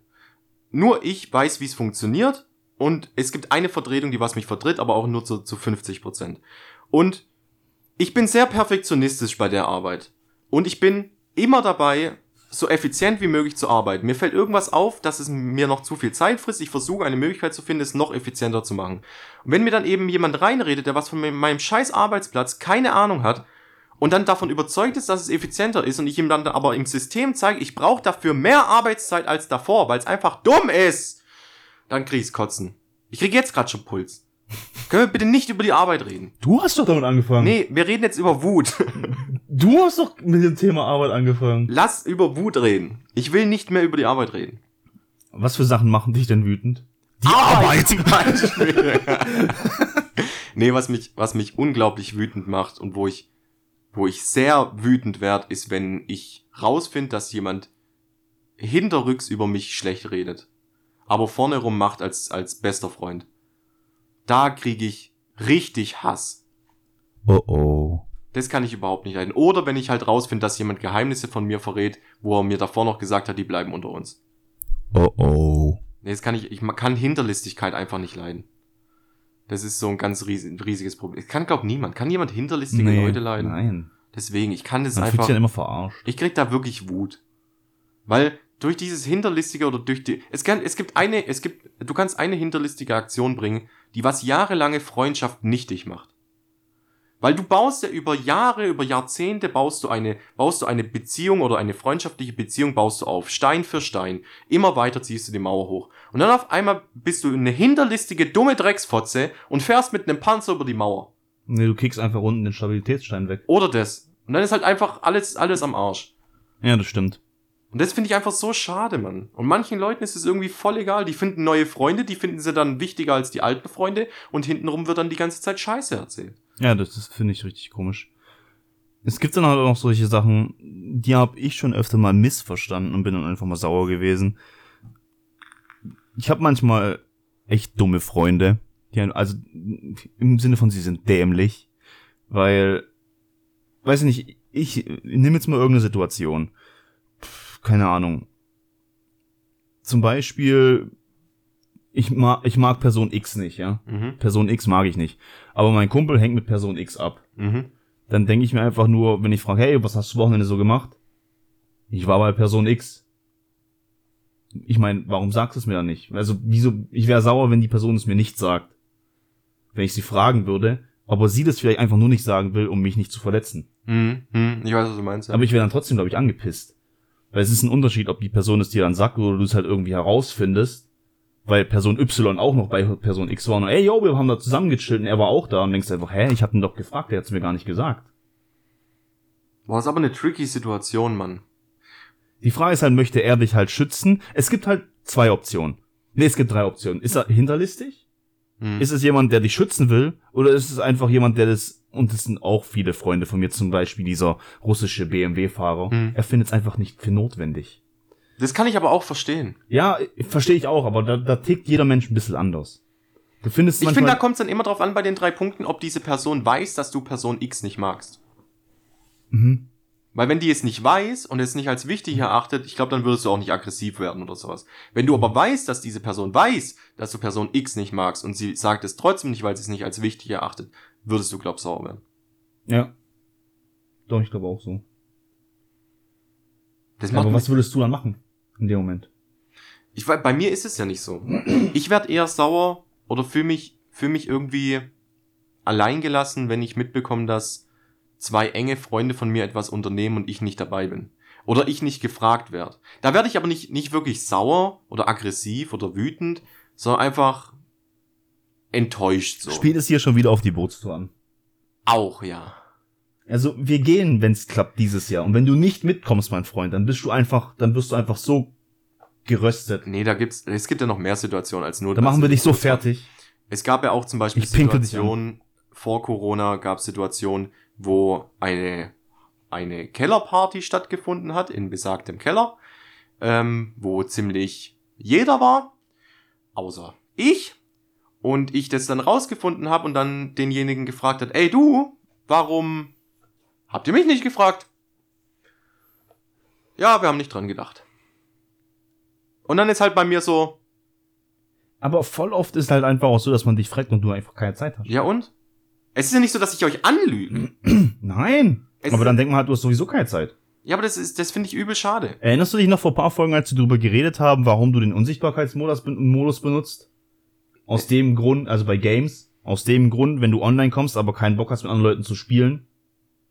Nur ich weiß, wie es funktioniert und es gibt eine Vertretung, die was mich vertritt, aber auch nur zu, zu 50 Prozent. Und ich bin sehr perfektionistisch bei der Arbeit. Und ich bin immer dabei, so effizient wie möglich zu arbeiten. Mir fällt irgendwas auf, dass es mir noch zu viel Zeit frisst. Ich versuche eine Möglichkeit zu finden, es noch effizienter zu machen. Und wenn mir dann eben jemand reinredet, der was von meinem- scheiß Arbeitsplatz keine Ahnung hat und dann davon überzeugt ist, dass es effizienter ist und ich ihm dann aber im System zeige, ich brauche dafür mehr Arbeitszeit als davor, weil es einfach dumm ist, dann krieg ich's kotzen. Ich krieg jetzt gerade schon Puls. Können wir bitte nicht über die Arbeit reden? Du hast doch damit angefangen. Nee, wir reden jetzt über Wut. Du hast doch mit dem Thema Arbeit angefangen. Lass über Wut reden. Ich will nicht mehr über die Arbeit reden. Was für Sachen machen dich denn wütend? Die zum Beispiel. nee, was mich, was mich unglaublich wütend macht und wo ich, wo ich sehr wütend werde, ist, wenn ich rausfinde, dass jemand hinterrücks über mich schlecht redet, aber vorne rum macht als, als bester Freund. Da kriege ich richtig Hass. Oh oh. Das kann ich überhaupt nicht leiden. Oder wenn ich halt rausfinde, dass jemand Geheimnisse von mir verrät, wo er mir davor noch gesagt hat, die bleiben unter uns. Oh oh. Nee, das kann ich, ich kann Hinterlistigkeit einfach nicht leiden. Das ist so ein ganz riesig, riesiges Problem. Ich kann, glaub niemand. Kann jemand hinterlistige Leute leiden? Nein. Deswegen, ich kann das Man einfach. dann immer verarscht. Ich krieg da wirklich Wut. Weil durch dieses hinterlistige oder durch die es kann es gibt eine es gibt du kannst eine hinterlistige Aktion bringen, die was jahrelange Freundschaft nichtig macht. Weil du baust ja über Jahre, über Jahrzehnte baust du eine baust du eine Beziehung oder eine freundschaftliche Beziehung baust du auf, Stein für Stein. Immer weiter ziehst du die Mauer hoch. Und dann auf einmal bist du eine hinterlistige dumme Drecksfotze und fährst mit einem Panzer über die Mauer. Nee, du kickst einfach unten den Stabilitätsstein weg. Oder das. Und dann ist halt einfach alles alles am Arsch. Ja, das stimmt. Und das finde ich einfach so schade, Mann. Und manchen Leuten ist es irgendwie voll egal. Die finden neue Freunde, die finden sie dann wichtiger als die alten Freunde und hintenrum wird dann die ganze Zeit Scheiße erzählt. Ja, das, finde ich richtig komisch. Es gibt dann halt auch noch solche Sachen, die habe ich schon öfter mal missverstanden und bin dann einfach mal sauer gewesen. Ich habe manchmal echt dumme Freunde, die also im Sinne von sie sind dämlich, weil weiß ich nicht, ich nehme jetzt mal irgendeine Situation. Keine Ahnung. Zum Beispiel, ich mag, ich mag Person X nicht, ja. Mhm. Person X mag ich nicht. Aber mein Kumpel hängt mit Person X ab. Mhm. Dann denke ich mir einfach nur, wenn ich frage, hey, was hast du Wochenende so gemacht? Ich war bei Person X. Ich meine, warum sagst du es mir dann nicht? Also, wieso, ich wäre sauer, wenn die Person es mir nicht sagt. Wenn ich sie fragen würde, aber sie das vielleicht einfach nur nicht sagen will, um mich nicht zu verletzen. Mhm. Mhm. Ich weiß, was du meinst. Ja. Aber ich wäre dann trotzdem, glaube ich, angepisst. Weil es ist ein Unterschied, ob die Person es dir dann sagt oder du es halt irgendwie herausfindest, weil Person Y auch noch bei Person X war und ey, yo, wir haben da zusammen gechillt und er war auch da und denkst einfach, hä, ich hab ihn doch gefragt, der hat's mir gar nicht gesagt. Boah, ist aber eine tricky Situation, Mann. Die Frage ist halt, möchte er dich halt schützen? Es gibt halt zwei Optionen. Nee, es gibt drei Optionen. Ist er hinterlistig? Mhm. Ist es jemand, der dich schützen will? Oder ist es einfach jemand, der das, und das sind auch viele Freunde von mir, zum Beispiel dieser russische BMW-Fahrer, Mhm. er findet es einfach nicht für notwendig. Das kann ich aber auch verstehen. Ja, verstehe ich auch, aber da, da tickt jeder Mensch ein bisschen anders. Du findest Ich finde, da kommt es dann immer drauf an bei den drei Punkten, ob diese Person weiß, dass du Person X nicht magst. mhm. Weil wenn die es nicht weiß und es nicht als wichtig erachtet, ich glaube, dann würdest du auch nicht aggressiv werden oder sowas. Wenn du aber weißt, dass diese Person weiß, dass du Person X nicht magst und sie sagt es trotzdem nicht, weil sie es nicht als wichtig erachtet, würdest du, glaub, sauer werden. ja. Doch, ich glaube auch so. Das macht Aber was würdest du dann machen in dem Moment? ich weiß, bei mir ist es ja nicht so. Ich werde eher sauer oder fühle mich, fühl mich irgendwie alleingelassen, wenn ich mitbekomme, dass zwei enge Freunde von mir etwas unternehmen und ich nicht dabei bin. Oder ich nicht gefragt werde. Da werde ich aber nicht, nicht wirklich sauer oder aggressiv oder wütend, sondern einfach enttäuscht so. Spielt es hier schon wieder auf die Bootstour an. Auch, ja. Also wir gehen, wenn es klappt dieses Jahr. Und wenn du nicht mitkommst, mein Freund, dann bist du einfach, dann wirst du einfach so geröstet. Nee, da gibt's, es gibt ja noch mehr Situationen als nur Dann machen wir dich so fertig. Es gab ja auch zum Beispiel Situationen, vor Corona gab es Situationen, wo eine, eine Kellerparty stattgefunden hat, in besagtem Keller, ähm, wo ziemlich jeder war, außer ich. Und ich das dann rausgefunden habe und dann denjenigen gefragt hat, ey du, warum habt ihr mich nicht gefragt? Ja, wir haben nicht dran gedacht. Und dann ist halt bei mir so, Aber voll oft ist halt einfach auch so, dass man dich fragt und du einfach keine Zeit hast. ja und? Es ist ja nicht so, dass ich euch anlüge. Nein. Es aber dann denkt man halt, du hast sowieso keine Zeit. Ja, aber das ist, das finde ich übel schade. Erinnerst du dich noch vor ein paar Folgen, als wir darüber geredet haben, warum du den Unsichtbarkeitsmodus Modus benutzt? Aus dem Grund, also bei Games, aus dem Grund, wenn du online kommst, aber keinen Bock hast, mit anderen Leuten zu spielen.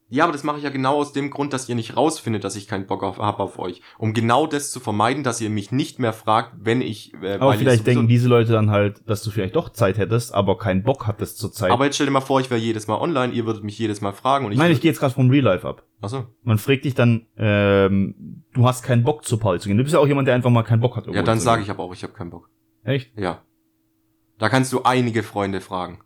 Ja, aber das mache ich ja genau aus dem Grund, dass ihr nicht rausfindet, dass ich keinen Bock auf, hab auf euch. Um genau das zu vermeiden, dass ihr mich nicht mehr fragt, wenn ich. Äh, Aber vielleicht denken diese Leute dann halt, dass du vielleicht doch Zeit hättest, aber keinen Bock hattest zur Zeit. Aber jetzt stell dir mal vor, ich wäre jedes Mal online, ihr würdet mich jedes Mal fragen und ich. Nein, ich gehe jetzt gerade vom Real Life ab. Achso. Man fragt dich dann, ähm, du hast keinen Bock zur Party zu gehen. Du bist ja auch jemand, der einfach mal keinen Bock hat. Ja, dann sage ich aber auch, ich habe keinen Bock. Echt? Ja. Da kannst du einige Freunde fragen.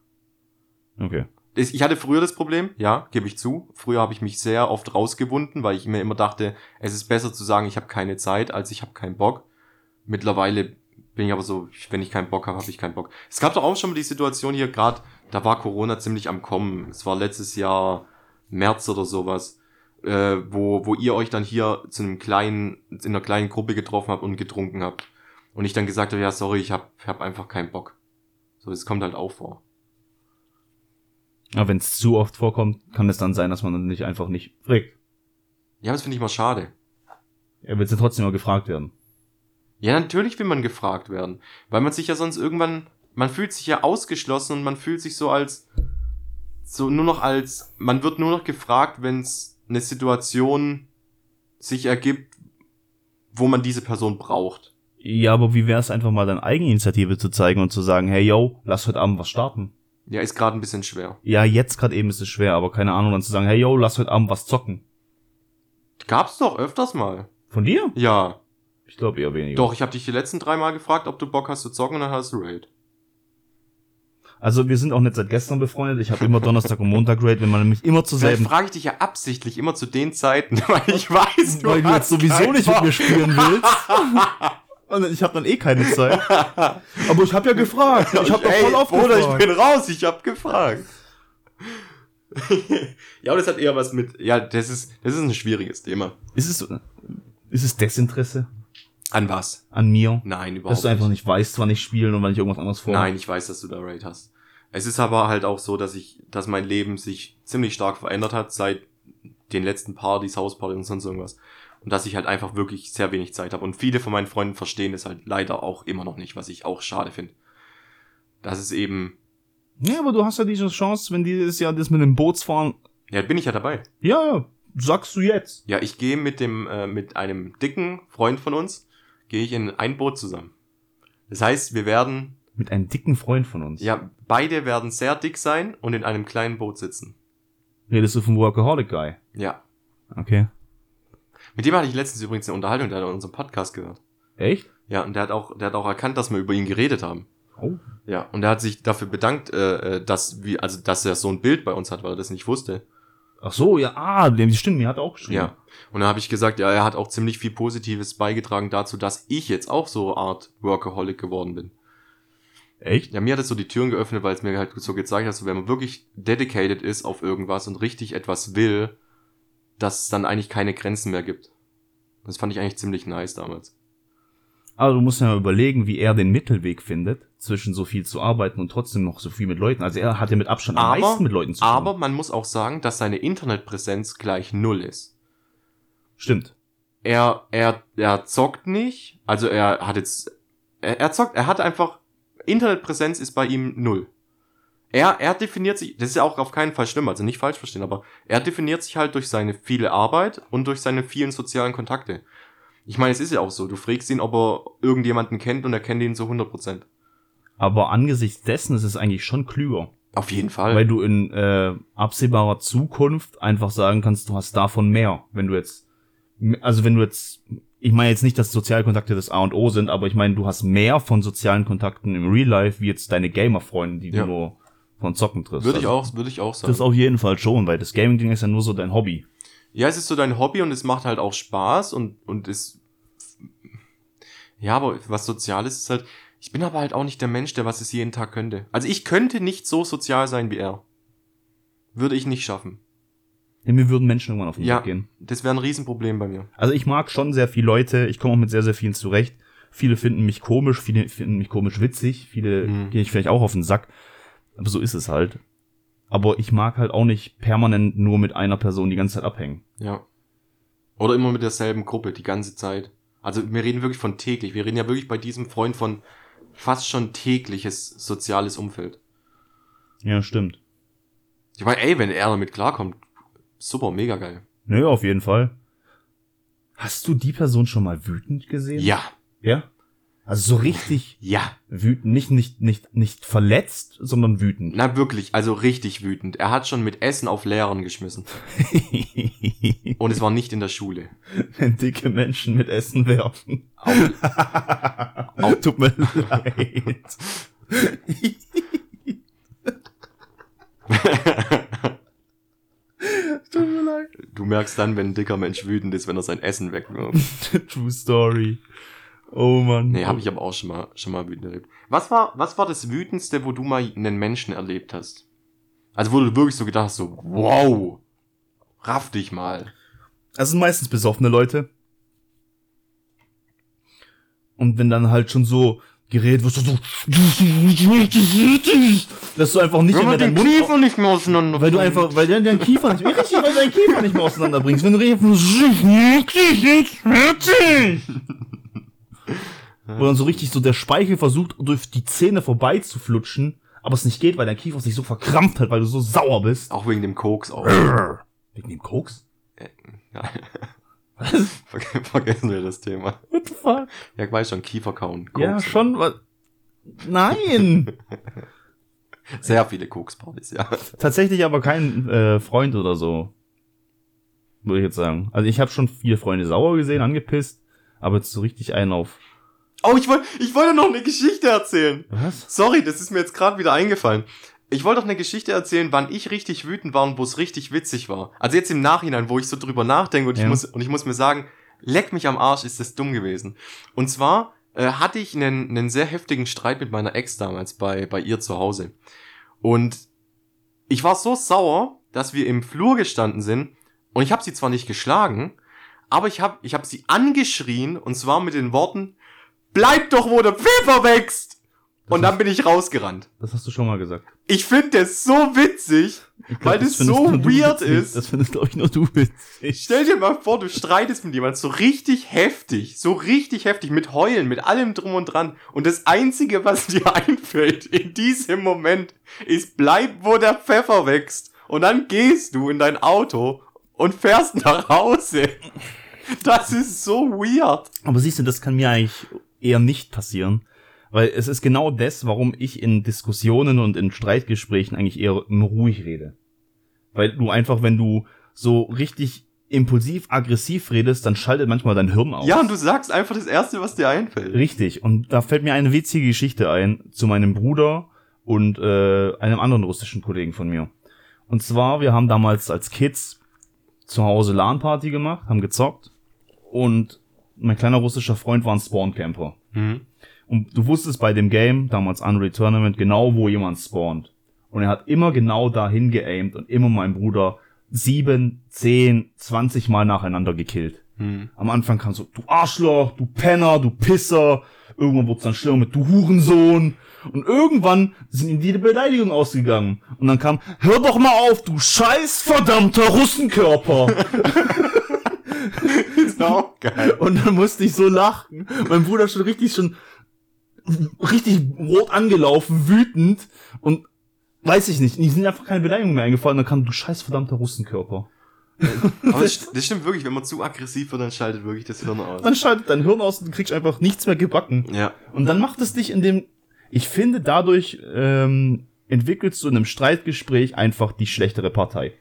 Okay. Ich hatte früher das Problem, ja, gebe ich zu. Früher habe ich mich sehr oft rausgewunden, weil ich mir immer dachte, es ist besser zu sagen, ich habe keine Zeit, als ich habe keinen Bock. Mittlerweile bin ich aber so, wenn ich keinen Bock habe, habe ich keinen Bock. Es gab doch auch schon mal die Situation hier gerade, da war Corona ziemlich am Kommen. Es war letztes Jahr März oder sowas, äh, wo, wo ihr euch dann hier zu einem kleinen, in einer kleinen Gruppe getroffen habt und getrunken habt. Und ich dann gesagt habe, ja, sorry, ich habe hab einfach keinen Bock. So, das kommt halt auch vor. Aber wenn es zu oft vorkommt, kann es dann sein, dass man dann nicht einfach nicht fragt. Ja, das finde ich mal schade. Er wird ja trotzdem mal gefragt werden. Ja, natürlich will man gefragt werden. Weil man sich ja sonst irgendwann, man fühlt sich ja ausgeschlossen und man fühlt sich so als, so nur noch als, man wird nur noch gefragt, wenn es eine Situation sich ergibt, wo man diese Person braucht. Ja, aber wie wäre es einfach mal deine Eigeninitiative zu zeigen und zu sagen, hey yo, lass heute Abend was starten? Ja, ist gerade ein bisschen schwer. Ja, jetzt gerade eben ist es schwer, aber keine Ahnung, dann zu sagen, hey yo, lass heute Abend was zocken. Gab's doch öfters mal. Von dir? Ja. Ich glaube eher weniger. Doch, ich habe dich die letzten drei Mal gefragt, ob du Bock hast zu zocken und dann hast du Raid. Also wir sind auch nicht seit gestern befreundet. Ich habe immer Donnerstag und Montag Raid, wenn man nämlich immer zur selben frage ich dich ja absichtlich immer zu den Zeiten, weil ich weiß, du weil du hast jetzt sowieso nicht mit mir spielen willst. Und ich habe dann eh keine Zeit. Aber ich habe ja gefragt. Ich habe doch voll oft Bruder, ich bin raus, ich hab gefragt. ja, und das hat eher was mit, ja, das ist, das ist ein schwieriges Thema. Ist es, ist es Desinteresse An was? an mir? Nein, überhaupt Dass du einfach nicht weißt, wann ich spiele und wann ich irgendwas anderes vor. Nein, ich weiß, dass du da Raid hast. Es ist aber halt auch so, dass ich, dass mein Leben sich ziemlich stark verändert hat seit den letzten Partys, Hauspartys und sonst irgendwas. Und dass ich halt einfach wirklich sehr wenig Zeit habe. Und viele von meinen Freunden verstehen es halt leider auch immer noch nicht, was ich auch schade finde. Das ist eben, Ja, aber du hast ja diese Chance, wenn dieses Jahr das mit dem Bootsfahren. ja, bin ich ja dabei. Ja, ja, sagst du jetzt. Ja, ich gehe mit dem, äh, mit einem dicken Freund von uns, gehe ich in ein Boot zusammen. Das heißt, wir werden, Mit einem dicken Freund von uns. ja, beide werden sehr dick sein und in einem kleinen Boot sitzen. Redest du vom Workaholic Guy? Ja. Okay. Mit dem hatte ich letztens übrigens eine Unterhaltung, der hat unseren Podcast gehört. Echt? Ja, und der hat auch, der hat auch erkannt, dass wir über ihn geredet haben. Oh. Ja, und er hat sich dafür bedankt, äh, äh, dass wie, also dass er so ein Bild bei uns hat, weil er das nicht wusste. Ach so, ja, ah, dem stimmt, mir hat er auch geschrieben. Ja. Und da habe ich gesagt, ja, er hat auch ziemlich viel Positives beigetragen dazu, dass ich jetzt auch so eine Art Workaholic geworden bin. Echt? Ja, mir hat es so die Türen geöffnet, weil es mir halt so gezeigt hat, so, wenn man wirklich dedicated ist auf irgendwas und richtig etwas will, dass es dann eigentlich keine Grenzen mehr gibt. Das fand ich eigentlich ziemlich nice damals. Aber du musst ja mal überlegen, wie er den Mittelweg findet, zwischen so viel zu arbeiten und trotzdem noch so viel mit Leuten. Also er hat ja mit Abstand am Aber- meisten mit Leuten zu tun. Aber man muss auch sagen, dass seine Internetpräsenz gleich null ist. Stimmt. Er, er, er zockt nicht, also er hat jetzt, er, er zockt, er hat einfach, Internetpräsenz ist bei ihm null. Er, er definiert sich, das ist ja auch auf keinen Fall schlimm, also nicht falsch verstehen, aber er definiert sich halt durch seine viele Arbeit und durch seine vielen sozialen Kontakte. Ich meine, es ist ja auch so, du fragst ihn, ob er irgendjemanden kennt und er kennt ihn zu 100%. Aber angesichts dessen ist es eigentlich schon klüger. Auf jeden Fall. Weil du in äh, absehbarer Zukunft einfach sagen kannst, du hast davon mehr. Wenn du jetzt, also wenn du jetzt, ich meine jetzt nicht, dass Sozialkontakte das A und O sind, aber ich meine, du hast mehr von sozialen Kontakten im Real Life, wie jetzt deine Gamer-Freunde, die Ja. du nur von Zocken triffst. würde ich Also, auch, würde ich auch sagen. Das auf jeden Fall schon, weil das Gaming-Ding ist ja nur so dein Hobby. Ja, es ist so dein Hobby und es macht halt auch Spaß und, und ist. Ja, aber was Soziales ist halt. Ich bin aber halt auch nicht der Mensch, der was es jeden Tag könnte. Also ich könnte nicht so sozial sein wie er. Würde ich nicht schaffen. Ja, mir würden Menschen irgendwann auf den Ja. Sack gehen. Das wäre ein Riesenproblem bei mir. Also ich mag schon sehr viele Leute, ich komme auch mit sehr, sehr vielen zurecht. Viele finden mich komisch, viele finden mich komisch witzig, viele Mhm. gehe ich vielleicht auch auf den Sack. Aber so ist es halt. Aber ich mag halt auch nicht permanent nur mit einer Person die ganze Zeit abhängen. Ja. Oder immer mit derselben Gruppe, die ganze Zeit. Also wir reden wirklich von täglich. Wir reden ja wirklich bei diesem Freund von fast schon tägliches soziales Umfeld. Ja, stimmt. Ich meine, ey, wenn er damit klarkommt, super, mega geil. Nö, auf jeden Fall. Hast du die Person schon mal wütend gesehen? Ja, Ja? Also so richtig ja. wütend, nicht, nicht, nicht, nicht verletzt, sondern wütend. Na wirklich, also richtig wütend. Er hat schon mit Essen auf Lehrern geschmissen. Und es war nicht in der Schule. Wenn dicke Menschen mit Essen werfen. Au. Tut mir leid. Tut mir leid. Du merkst dann, wenn ein dicker Mensch wütend ist, wenn er sein Essen wegwirft. True Story. Oh Mann. Nee, habe ich aber auch schon mal, schon mal wütend erlebt. Was war, was war das Wütendste, wo du mal einen Menschen erlebt hast? Also wo du wirklich so gedacht hast, so, wow, raff dich mal. Das sind meistens besoffene Leute. Und wenn dann halt schon so geredet wird, so, so dass du einfach nicht mehr deinen Mund, nicht mehr auseinander. weil du einfach, weil dein Kiefer nicht, richtig, weil du deinen Kiefer nicht mehr auseinanderbringst. Wenn du redest, wo dann so richtig so der Speichel versucht, durch die Zähne vorbei zu flutschen, aber es nicht geht, weil dein Kiefer sich so verkrampft hat, weil du so sauer bist. Auch wegen dem Koks auch. Wegen dem Koks? Ja. Ver- Vergessen wir das Thema. What the fuck? Ja, ich weiß schon, Kiefer kauen. Koks. Ja, schon, was? Nein! Sehr viele Kokspartys, ja. Tatsächlich aber kein äh, Freund oder so. Würde ich jetzt sagen. Also ich habe schon viele Freunde sauer gesehen, angepisst, aber jetzt so richtig einen auf. Oh, ich wollte ich wollte noch eine Geschichte erzählen. Was? Sorry, das ist mir jetzt gerade wieder eingefallen. Ich wollte doch eine Geschichte erzählen, wann ich richtig wütend war und wo es richtig witzig war. Also jetzt im Nachhinein, wo ich so drüber nachdenke und ich Ja. muss und ich muss mir sagen, leck mich am Arsch, ist das dumm gewesen. Und zwar äh, hatte ich einen, einen sehr heftigen Streit mit meiner Ex damals bei bei ihr zu Hause. Und ich war so sauer, dass wir im Flur gestanden sind und ich habe sie zwar nicht geschlagen, aber ich habe ich hab sie angeschrien und zwar mit den Worten, bleib doch, wo der Pfeffer wächst! Und dann bin ich rausgerannt. Das hast du schon mal gesagt. Ich finde das so witzig, glaub, weil das findest so weird ist. Das findest, glaube ich, nur du witzig. Stell dir mal vor, du streitest mit jemandem so richtig heftig, so richtig heftig, mit Heulen, mit allem drum und dran. Und das Einzige, was dir einfällt in diesem Moment, ist, bleib, wo der Pfeffer wächst. Und dann gehst du in dein Auto und fährst nach Hause. Das ist so weird. Aber siehst du, das kann mir eigentlich eher nicht passieren. Weil es ist genau das, warum ich in Diskussionen und in Streitgesprächen eigentlich eher ruhig rede. Weil du einfach, wenn du so richtig impulsiv, aggressiv redest, dann schaltet manchmal dein Hirn aus. Ja, und du sagst einfach das Erste, was dir einfällt. Richtig. Und da fällt mir eine witzige Geschichte ein zu meinem Bruder und äh, einem anderen russischen Kollegen von mir. Und zwar, wir haben damals als Kids zu Hause LAN-Party gemacht, haben gezockt und mein kleiner russischer Freund war ein Spawn-Camper. Mhm. Und du wusstest bei dem Game, damals Unreal Tournament, genau, wo jemand spawnt. Und er hat immer genau dahin geaimt und immer meinen Bruder sieben, zehn, zwanzig Mal nacheinander gekillt. Mhm. Am Anfang kam so, du Arschloch, du Penner, du Pisser. Irgendwann wurde es dann schlimmer mit, du Hurensohn. Und irgendwann sind ihm die Beleidigungen ausgegangen. Und dann kam, hör doch mal auf, du scheiß verdammter Russenkörper. Ist auch geil. Und dann musste ich so lachen. Mein Bruder schon richtig schon richtig rot angelaufen, wütend und weiß ich nicht, die sind einfach keine Beleidigungen mehr eingefallen. Dann kam du scheiß verdammter Russenkörper. Aber das, das stimmt wirklich, wenn man zu aggressiv wird, dann schaltet wirklich das Hirn aus. Dann schaltet dein Hirn aus und du kriegst einfach nichts mehr gebacken. Ja. Und dann macht es dich in dem, ich finde, dadurch ähm, entwickelst du in einem Streitgespräch einfach die schlechtere Partei.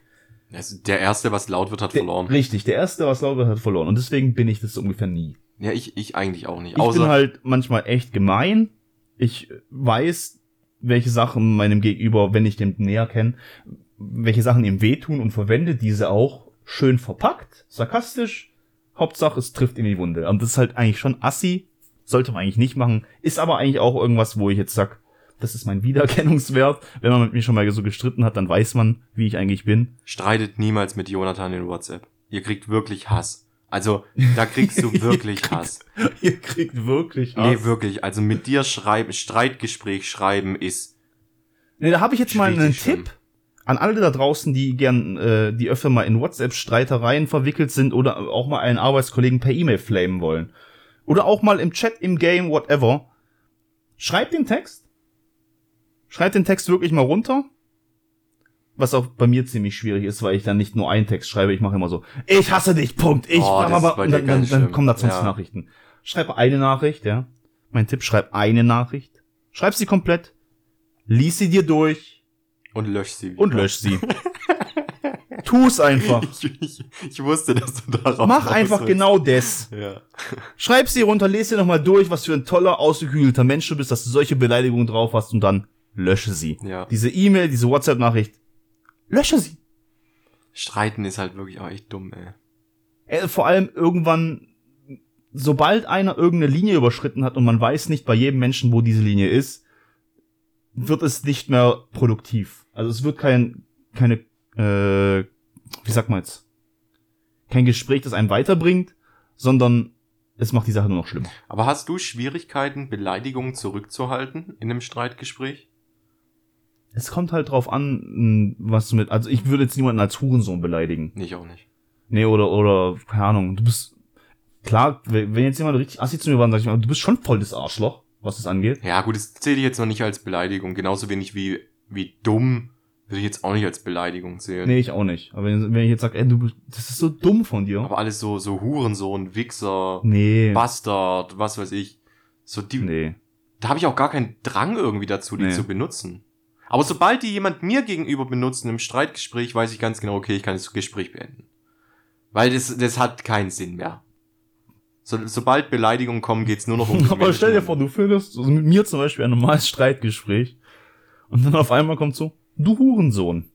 Der Erste, was laut wird, hat verloren. Richtig, der erste, was laut wird, hat verloren. Und deswegen bin ich das ungefähr nie. Ja, ich, ich eigentlich auch nicht. Ich bin halt manchmal echt gemein. Ich weiß, welche Sachen meinem Gegenüber, wenn ich den näher kenne, welche Sachen ihm wehtun und verwende diese auch schön verpackt, sarkastisch. Hauptsache, es trifft in die Wunde. Und das ist halt eigentlich schon assi. Sollte man eigentlich nicht machen. Ist aber eigentlich auch irgendwas, wo ich jetzt sag, das ist mein Wiedererkennungswert. Wenn man mit mir schon mal so gestritten hat, dann weiß man, wie ich eigentlich bin. streitet niemals mit Jonathan in WhatsApp. Ihr kriegt wirklich Hass. Also, da kriegst du wirklich Hass. Ihr kriegt wirklich Nee, wirklich. Also mit dir schreiben, Streitgespräch schreiben ist Nee, da habe ich jetzt mal einen schlimm. Tipp an alle da draußen, die gern, äh, die öfter mal in WhatsApp-Streitereien verwickelt sind oder auch mal einen Arbeitskollegen per E-Mail flamen wollen. Oder auch mal im Chat, im Game, whatever. Schreibt den Text. Schreibt den Text wirklich mal runter. Was auch bei mir ziemlich schwierig ist, weil ich dann nicht nur einen Text schreibe, ich mache immer so, ich hasse dich, Punkt, ich, Oh, dir dann, dann, dann schlimm. kommen da 20 Ja. Nachrichten. Schreib eine Nachricht, ja. Mein Tipp, schreib eine Nachricht. Schreib sie komplett. Lies sie dir durch und lösch sie wieder. und lösch sie. Tu's einfach. Ich, ich, ich wusste, dass du darauf Mach einfach willst. genau das. Ja. Schreib sie runter, lese sie nochmal durch, was für ein toller, ausgekühlter Mensch du bist, dass du solche Beleidigungen drauf hast und dann lösche sie. Ja. Diese E-Mail, diese WhatsApp-Nachricht, lösche sie. Streiten ist halt wirklich auch echt dumm, ey. Äh, vor allem irgendwann, sobald einer irgendeine Linie überschritten hat und man weiß nicht bei jedem Menschen, wo diese Linie ist, wird es nicht mehr produktiv. Also es wird kein, keine, äh, wie sagt man jetzt, kein Gespräch, das einen weiterbringt, sondern es macht die Sache nur noch schlimmer. Aber hast du Schwierigkeiten, Beleidigungen zurückzuhalten in einem Streitgespräch? Es kommt halt drauf an, was du mit, also ich würde jetzt niemanden als Hurensohn beleidigen. Nee, ich auch nicht. Nee, oder, oder, keine Ahnung, du bist, klar, wenn jetzt jemand richtig assi zu mir war, sag ich mal, du bist schon voll das Arschloch, was das angeht. Ja, gut, das zähle ich jetzt noch nicht als Beleidigung. Genauso wenig wie, wie dumm würde ich jetzt auch nicht als Beleidigung zählen. Nee, ich auch nicht. Aber wenn, wenn ich jetzt sag, ey, du bist, das ist so dumm von dir. Aber alles so, so Hurensohn, Wichser, nee. Bastard, was weiß ich. So die, Nee. da habe ich auch gar keinen Drang irgendwie dazu, die Nee. zu benutzen. Aber sobald die jemand mir gegenüber benutzen im Streitgespräch, weiß ich ganz genau, okay, ich kann das Gespräch beenden. Weil das, das hat keinen Sinn mehr. So, sobald Beleidigungen kommen, geht's nur noch um Aber stell dir vor, du führst also mit mir zum Beispiel ein normales Streitgespräch und dann auf einmal kommt so, du Hurensohn.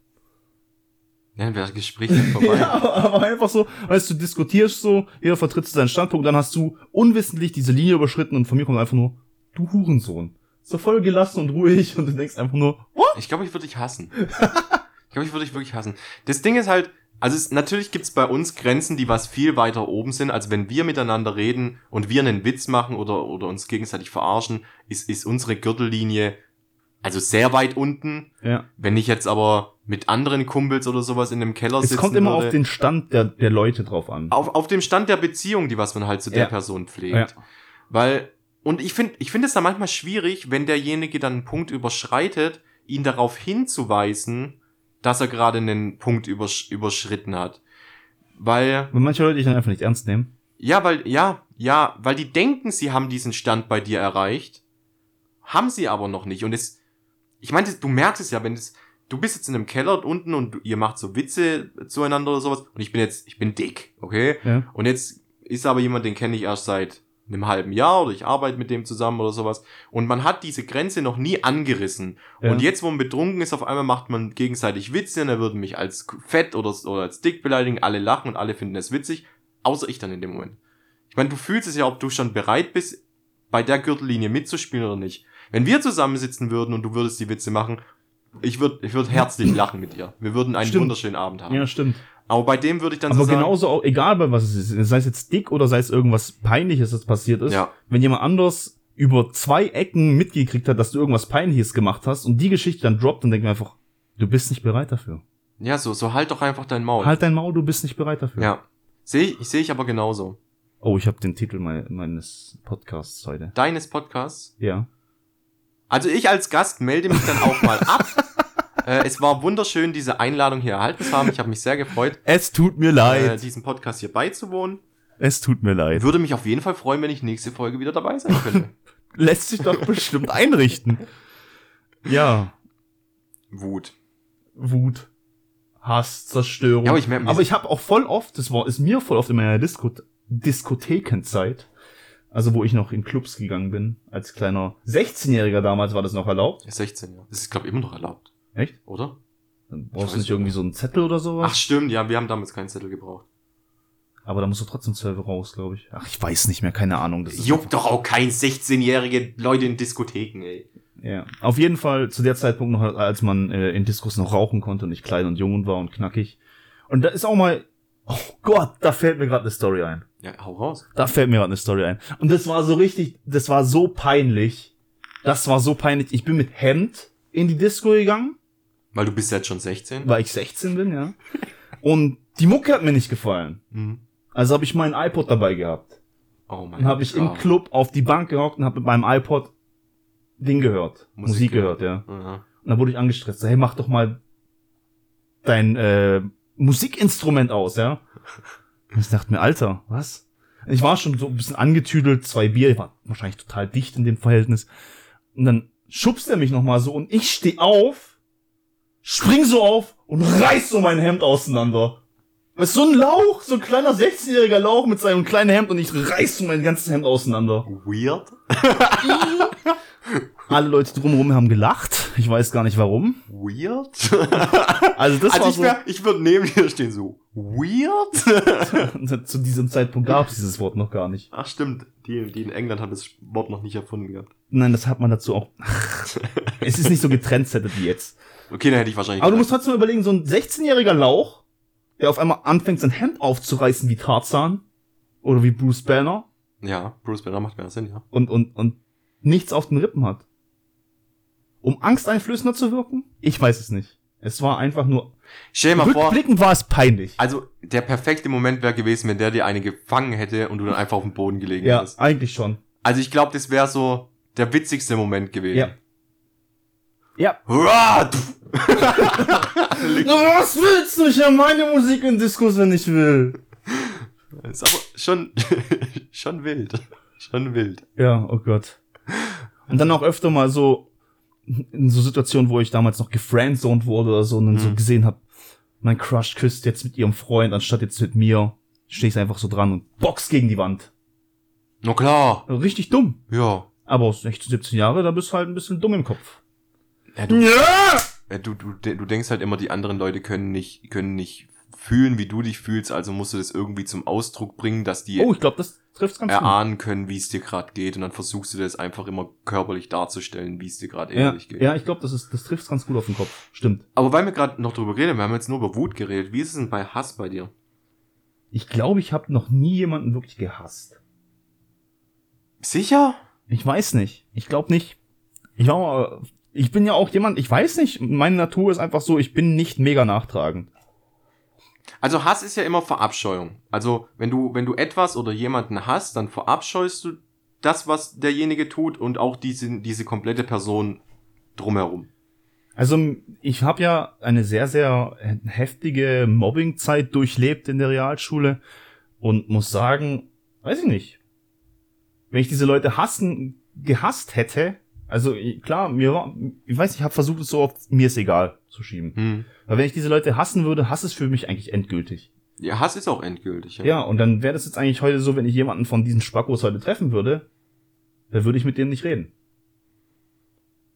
Ja, dann wäre das Gespräch dann vorbei. Ja, aber, aber einfach so, weißt du, diskutierst so, jeder vertritt seinen Standpunkt, dann hast du unwissentlich diese Linie überschritten und von mir kommt einfach nur, du Hurensohn. So voll gelassen und ruhig und du denkst einfach nur, what? Ich glaube, ich würde dich hassen. Ich glaube, ich würde dich wirklich hassen. Das Ding ist halt, also es, natürlich gibt's bei uns Grenzen, die was viel weiter oben sind, als wenn wir miteinander reden und wir einen Witz machen oder, oder uns gegenseitig verarschen, ist, ist unsere Gürtellinie also sehr weit unten. Ja. Wenn ich jetzt aber mit anderen Kumpels oder sowas in einem Keller Es sitzen kommt immer würde, auf den Stand der, der Leute drauf an. auf, auf dem Stand der Beziehung, die was man halt zu der Ja. Person pflegt. Ja. Weil, und ich finde, ich finde es da manchmal schwierig, wenn derjenige dann einen Punkt überschreitet, ihn darauf hinzuweisen, dass er gerade einen Punkt übersch überschritten hat. Weil, Wenn manche Leute dich dann einfach nicht ernst nehmen. ja, weil, ja, ja, weil die denken, sie haben diesen Stand bei dir erreicht, haben sie aber noch nicht. Und es, ich meine, du merkst es ja, wenn es, du bist jetzt in einem Keller unten und du, ihr macht so Witze zueinander oder sowas und ich bin jetzt, ich bin dick, okay? Ja. Und jetzt ist aber jemand, den kenne ich erst seit einem halben Jahr oder ich arbeite mit dem zusammen oder sowas. Und man hat diese Grenze noch nie angerissen. Ja. Und jetzt, wo man betrunken ist, auf einmal macht man gegenseitig Witze und er würde mich als fett oder, oder als dick beleidigen. Alle lachen und alle finden es witzig. Außer ich dann in dem Moment. Ich meine, du fühlst es ja, ob du schon bereit bist, bei der Gürtellinie mitzuspielen oder nicht. Wenn wir zusammensitzen würden und du würdest die Witze machen, ich würde ich würd herzlich lachen mit dir. Wir würden einen Stimmt. wunderschönen Abend haben. Ja, stimmt. Aber bei dem würde ich dann Aber so sagen, genauso auch, egal bei was es ist, sei es jetzt dick oder sei es irgendwas Peinliches, das passiert ist, Ja. wenn jemand anders über zwei Ecken mitgekriegt hat, dass du irgendwas Peinliches gemacht hast und die Geschichte dann droppt, dann denkt man einfach, du bist nicht bereit dafür. ja, so, so halt doch einfach dein Maul. Halt dein Maul, du bist nicht bereit dafür. Ja. Sehe ich, sehe ich aber genauso. Oh, ich habe den Titel mei- meines Podcasts heute. Deines Podcasts. Ja. Also ich als Gast melde mich dann auch mal ab. Äh, es war wunderschön, diese Einladung hier erhalten zu haben. Ich habe mich sehr gefreut, Es tut mir äh, diesem Podcast hier beizuwohnen. es tut mir leid. Würde mich auf jeden Fall freuen, wenn ich nächste Folge wieder dabei sein könnte. Lässt sich doch bestimmt einrichten. Ja. Wut. Wut. Hass, Zerstörung. Ja, aber ich merke, Aber ich habe auch voll oft, das war, ist mir voll oft in meiner Disko Diskothekenzeit, also wo ich noch in Clubs gegangen bin, als kleiner 16-Jähriger damals war das noch erlaubt. 16, ja. Das ist, glaube ich, immer noch erlaubt, Echt? oder? Dann brauchst du nicht irgendwie so einen Zettel oder sowas. Ach stimmt, ja, wir haben damals keinen Zettel gebraucht. Aber da musst du trotzdem Server raus, glaube ich. Ach, ich weiß nicht mehr, keine Ahnung. Das Juckt doch auch kein 16-jährige Leute in Diskotheken, ey. Ja, auf jeden Fall zu der Zeitpunkt noch, als man äh, in Diskos noch rauchen konnte und ich klein und jung war und knackig. Und da ist auch mal, oh Gott, da fällt mir gerade eine Story ein. Ja, hau raus. Da fällt mir gerade eine Story ein. Und das war so richtig, das war so peinlich. Das war so peinlich. Ich bin mit Hemd in die Disco gegangen, Weil du bist jetzt schon 16. weil ich 16 bin, ja. Und die Mucke hat mir nicht gefallen. Mhm. Also habe ich meinen iPod dabei gehabt. Oh mein Dann habe ich im Gott. Club auf die Bank gehockt und habe mit meinem iPod Ding gehört. Musik, Musik gehört, ja. Aha. Und dann wurde ich angestresst. Hey, mach doch mal dein äh, Musikinstrument aus, ja. Und ich dachte mir, Alter, was? Ich war schon so ein bisschen angetüdelt, zwei Bier, ich war wahrscheinlich total dicht in dem Verhältnis. Und dann schubst er mich noch mal so und ich steh auf, spring so auf und reiß so mein Hemd auseinander. Das ist so ein Lauch, so ein kleiner 16-jähriger Lauch mit seinem kleinen Hemd und ich reiß so mein ganzes Hemd auseinander. Weird. Alle Leute drumherum haben gelacht. Ich weiß gar nicht warum. Weird? Also das also war ich, so. wär, ich würde neben dir stehen so, weird? Zu diesem Zeitpunkt gab es dieses Wort noch gar nicht. Ach stimmt, die, die in England haben das Wort noch nicht erfunden gehabt. Nein, das hat man dazu auch. es ist nicht so getrendsettet wie jetzt. Okay, dann hätte ich wahrscheinlich Aber du musst trotzdem überlegen, so ein 16-jähriger Lauch, der auf einmal anfängt, sein Hemd aufzureißen wie Tarzan oder wie Bruce Banner Ja, Bruce Banner macht mehr Sinn, ja. und, und, und nichts auf den Rippen hat. Um angsteinflößender zu wirken? Ich weiß es nicht. Es war einfach nur, Stell dir mal vor, Rückblickend war es peinlich. also der perfekte Moment wäre gewesen, wenn der dir eine gefangen hätte und du dann einfach auf dem Boden gelegen Ja, hättest. eigentlich schon. Also ich glaube, das wäre so der witzigste Moment gewesen. Ja. Ja. Was willst du? Ich höre meine Musik in Diskus, wenn ich will. ist aber schon, schon wild. Schon wild. Ja, oh Gott. Und dann auch öfter mal so in so Situationen, wo ich damals noch gefriendzoned wurde oder so und dann so Mhm. gesehen habe, mein Crush küsst jetzt mit ihrem Freund anstatt jetzt mit mir, stehe ich einfach so dran und box gegen die Wand. Na klar. Richtig dumm. Ja. Aber 16, 17 Jahre, da bist du halt ein bisschen dumm im Kopf. Ja du, Ja! Du, du, du denkst halt immer, die anderen Leute können nicht, können nicht fühlen, wie du dich fühlst, also musst du das irgendwie zum Ausdruck bringen, dass die Oh, ich glaube, das trifft ganz gut. erahnen können, wie es dir gerade geht und dann versuchst du das einfach immer körperlich darzustellen, wie es dir gerade Ja, ehrlich geht. ja, ich glaube, das ist, das trifft ganz gut auf den Kopf. Stimmt. Aber weil wir gerade noch drüber reden, wir haben jetzt nur über Wut geredet, wie ist es denn bei Hass bei dir? Ich glaube, ich habe noch nie jemanden wirklich gehasst. Sicher? Ich weiß nicht. Ich glaube nicht. Ich war mal, ich bin ja auch jemand, ich weiß nicht, meine Natur ist einfach so, ich bin nicht mega nachtragend. Also Hass ist ja immer Verabscheuung. Also wenn du, wenn du etwas oder jemanden hasst, dann verabscheust du das, was derjenige tut und auch diese, diese komplette Person drumherum. Also ich habe ja eine sehr, sehr heftige Mobbingzeit durchlebt in der Realschule und muss sagen, weiß ich nicht, wenn ich diese Leute hassen, gehasst hätte, also klar, mir war, ich weiß, ich habe versucht, es so auf mir ist egal zu schieben. Hm. Aber wenn ich diese Leute hassen würde, Hass ist für mich eigentlich endgültig. Ja, Hass ist auch endgültig. Ja, und dann wäre das jetzt eigentlich heute so, wenn ich jemanden von diesen Spackos heute treffen würde, dann würde ich mit denen nicht reden.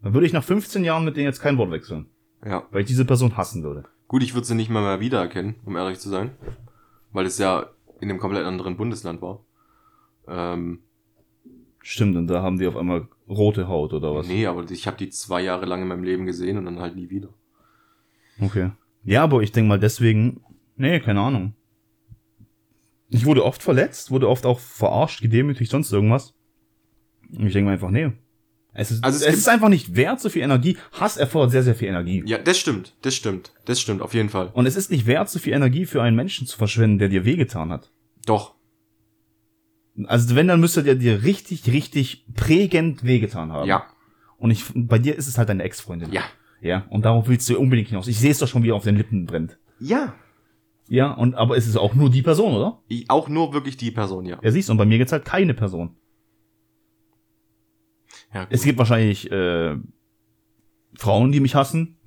Dann würde ich nach 15 Jahren mit denen jetzt kein Wort wechseln, ja. weil ich diese Person hassen würde. Gut, ich würde sie nicht mal mehr wiedererkennen, um ehrlich zu sein. Weil es ja in einem komplett anderen Bundesland war. Ähm, Stimmt, und da haben die auf einmal rote Haut oder was? nee, aber ich habe die zwei Jahre lang in meinem Leben gesehen und dann halt nie wieder. Okay. Ja, aber ich denke mal deswegen, nee, keine Ahnung. Ich wurde oft verletzt, wurde oft auch verarscht, gedemütigt, sonst irgendwas. Ich denke mir einfach, nee. Es ist, Also es es, ist einfach nicht wert, so viel Energie. Hass erfordert sehr, sehr viel Energie. Ja, das stimmt, das stimmt, das stimmt, auf jeden Fall. Und es ist nicht wert, so viel Energie für einen Menschen zu verschwenden, der dir wehgetan hat. Doch. Also wenn, dann müsste der dir richtig, richtig prägend wehgetan haben. Ja. Und ich, bei dir ist es halt deine Ex-Freundin. Ja. Ja. Und darauf willst du unbedingt hinaus. Ich sehe es doch schon, wie er auf den Lippen brennt. Ja. Ja, und aber es ist auch nur die Person, oder? Ich, auch nur wirklich die Person, ja. Ja, siehst du, und bei mir gibt's halt keine Person. ja gut. Es gibt wahrscheinlich äh, Frauen, die mich hassen.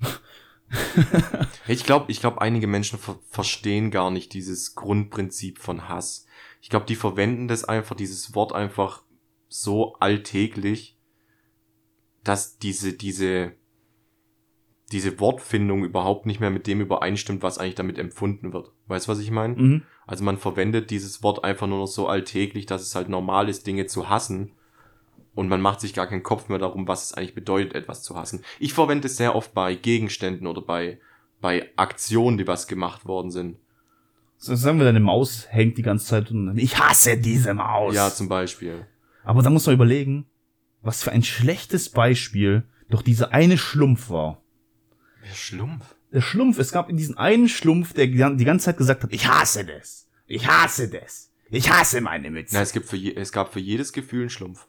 Ich glaube, ich glaube, einige Menschen ver verstehen gar nicht dieses Grundprinzip von Hass. Ich glaube, die verwenden das einfach, dieses Wort einfach so alltäglich, dass diese, diese, diese Wortfindung überhaupt nicht mehr mit dem übereinstimmt, was eigentlich damit empfunden wird. Weißt du, was ich meine? Mhm. Also man verwendet dieses Wort einfach nur noch so alltäglich, dass es halt normal ist, Dinge zu hassen. Und man macht sich gar keinen Kopf mehr darum, was es eigentlich bedeutet, etwas zu hassen. Ich verwende es sehr oft bei Gegenständen oder bei, bei Aktionen, die was gemacht worden sind. So, sagen wir, deine Maus hängt die ganze Zeit und ich hasse diese Maus. Ja, zum Beispiel. Aber da muss man überlegen, was für ein schlechtes Beispiel doch dieser eine Schlumpf war. Wer Schlumpf? Der Schlumpf, es gab in diesen einen Schlumpf, der die ganze Zeit gesagt hat, ich hasse das. Ich hasse das. Ich hasse meine Mütze. Na, es, gibt für je, es gab für jedes Gefühl einen Schlumpf.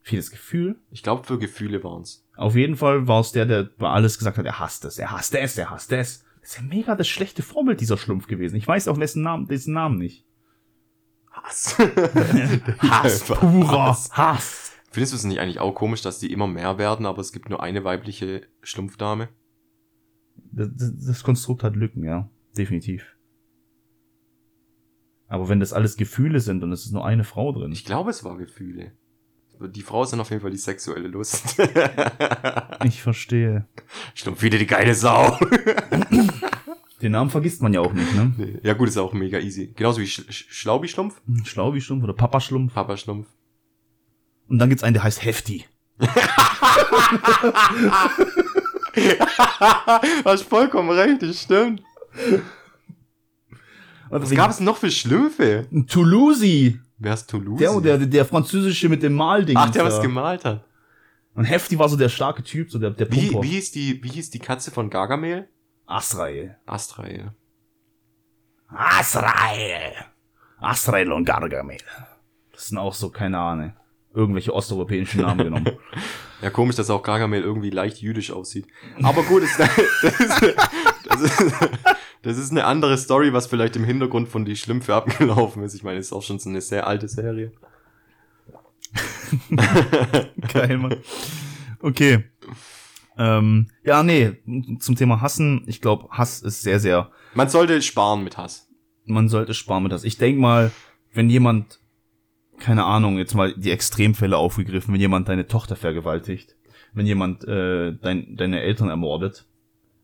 Vieles Gefühl. Ich glaube, für Gefühle waren's. Auf jeden Fall war es der, der bei alles gesagt hat, er hasst es, er hasst es, er hasst es. Das ist ja mega das schlechte Vorbild dieser Schlumpf gewesen. Ich weiß auch wessen Namen, dessen Namen nicht. Hass. Hass, purer Hass. Hass. Findest du es nicht eigentlich auch komisch, dass die immer mehr werden, aber es gibt nur eine weibliche Schlumpfdame? Das, das, das Konstrukt hat Lücken, ja. Definitiv. Aber wenn das alles Gefühle sind und es ist nur eine Frau drin. Ich glaube, es war Gefühle. Die Frau ist dann auf jeden Fall die sexuelle Lust. Ich verstehe. Schlumpf wieder die geile Sau. Den Namen vergisst man ja auch nicht, ne? Nee. Ja gut, ist auch mega easy. Genauso wie Sch Sch Schlaubi-Schlumpf, Schlaubi-Schlumpf oder Papa-Schlumpf. Papa-Schlumpf. Und dann gibt's einen, der heißt Hefti. Hast vollkommen recht, das stimmt. Was gab es noch für Schlümpfe? Toulouse. Wer ist Toulouse? Der, der, der französische mit dem Malding. Ach, der was gemalt hat. Und Hefti war so der starke Typ, so der, der Wie, wie, hieß die, wie hieß die Katze von Gargamel? Asrael. Astrael. Asrael. Asrael und Gargamel. Das sind auch so, keine Ahnung, irgendwelche osteuropäischen Namen genommen. Ja, komisch, dass auch Gargamel irgendwie leicht jüdisch aussieht. Aber gut, das, das, ist, das, ist, das ist eine andere Story, was vielleicht im Hintergrund von die Schlümpfe abgelaufen ist. Ich meine, es ist auch schon so eine sehr alte Serie. Geil, Mann. Okay. Ähm, ja, nee, zum Thema Hassen. Ich glaube, Hass ist sehr, sehr. Man sollte sparen mit Hass. Man sollte sparen mit Hass. Ich denk mal, wenn jemand, keine Ahnung, jetzt mal die Extremfälle aufgegriffen, wenn jemand deine Tochter vergewaltigt, wenn jemand äh, dein, deine Eltern ermordet,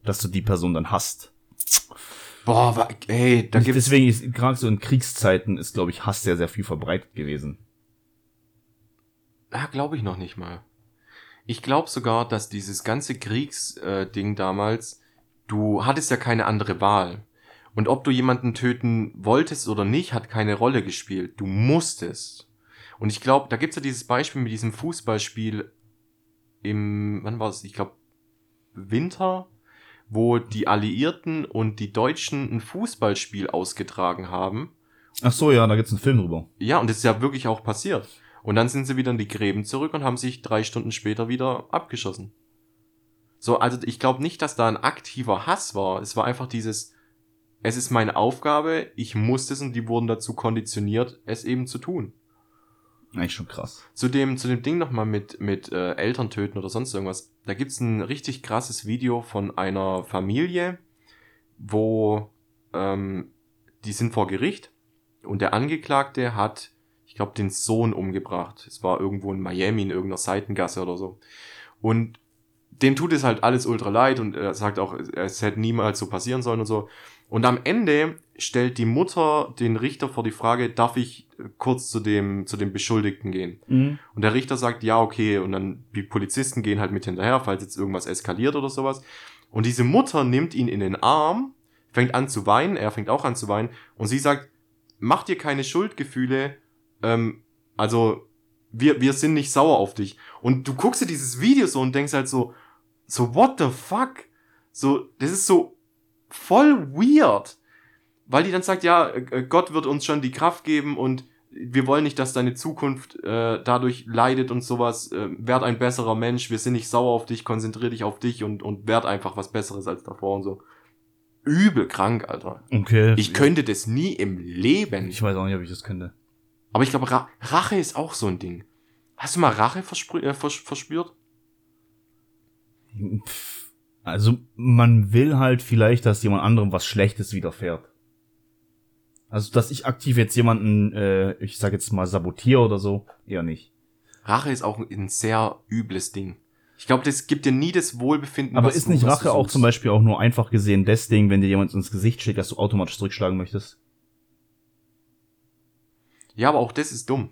dass du die Person dann hasst. Boah, ey, da gibt's. Deswegen ist gerade so in Kriegszeiten ist, glaube ich, Hass sehr, sehr viel verbreitet gewesen. Ja, glaube ich noch nicht mal. Ich glaube sogar, dass dieses ganze Kriegsding äh, damals, du hattest ja keine andere Wahl. Und ob du jemanden töten wolltest oder nicht, hat keine Rolle gespielt. Du musstest. Und ich glaube, da gibt's ja dieses Beispiel mit diesem Fußballspiel im, wann war es? Ich glaube, Winter, wo die Alliierten und die Deutschen ein Fußballspiel ausgetragen haben. Ach so, ja, da gibt's einen Film drüber. Ja, und das ist ja wirklich auch passiert. Und dann sind sie wieder in die Gräben zurück und haben sich drei Stunden später wieder abgeschossen. So, also ich glaube nicht, dass da ein aktiver Hass war. Es war einfach dieses, es ist meine Aufgabe, ich muss es und die wurden dazu konditioniert, es eben zu tun. Eigentlich schon krass. Zu dem, zu dem Ding nochmal mit, mit äh, Eltern töten oder sonst irgendwas. Da gibt's ein richtig krasses Video von einer Familie, wo ähm, die sind vor Gericht und der Angeklagte hat, ich glaube, den Sohn umgebracht. Es war irgendwo in Miami in irgendeiner Seitengasse oder so. Und dem tut es halt alles ultra leid und er sagt auch, es hätte niemals so passieren sollen und so. Und am Ende stellt die Mutter den Richter vor die Frage, darf ich äh, kurz zu dem, zu dem Beschuldigten gehen? Mhm. Und der Richter sagt, ja, okay. Und dann die Polizisten gehen halt mit hinterher, falls jetzt irgendwas eskaliert oder sowas. Und diese Mutter nimmt ihn in den Arm, fängt an zu weinen, er fängt auch an zu weinen. Und sie sagt, mach dir keine Schuldgefühle. Ähm, also, wir, wir sind nicht sauer auf dich. Und du guckst dir dieses Video so und denkst halt so, so, what the fuck? So, das ist so voll weird. Weil die dann sagt, ja, äh, Gott wird uns schon die Kraft geben und wir wollen nicht, dass deine Zukunft äh, dadurch leidet und sowas. Äh, werd ein besserer Mensch, wir sind nicht sauer auf dich, konzentrier dich auf dich und, und werd einfach was Besseres als davor und so. Übel krank, Alter. Okay. Ich könnte das nie im Leben. Ich weiß auch nicht, ob ich das könnte. Aber ich glaube, Ra Rache ist auch so ein Ding. Hast du mal Rache verspr äh, vers verspürt? Pff, Also, man will halt vielleicht, dass jemand anderem was Schlechtes widerfährt. Also, dass ich aktiv jetzt jemanden, äh, ich sag jetzt mal, sabotiere oder so, eher nicht. Rache ist auch ein sehr übles Ding. Ich glaube, das gibt dir nie das Wohlbefinden. Aber ist du- nicht was Rache du auch zum Beispiel auch nur einfach gesehen das Ding, wenn dir jemand ins Gesicht schlägt, dass du automatisch zurückschlagen möchtest? Ja, aber auch das ist dumm.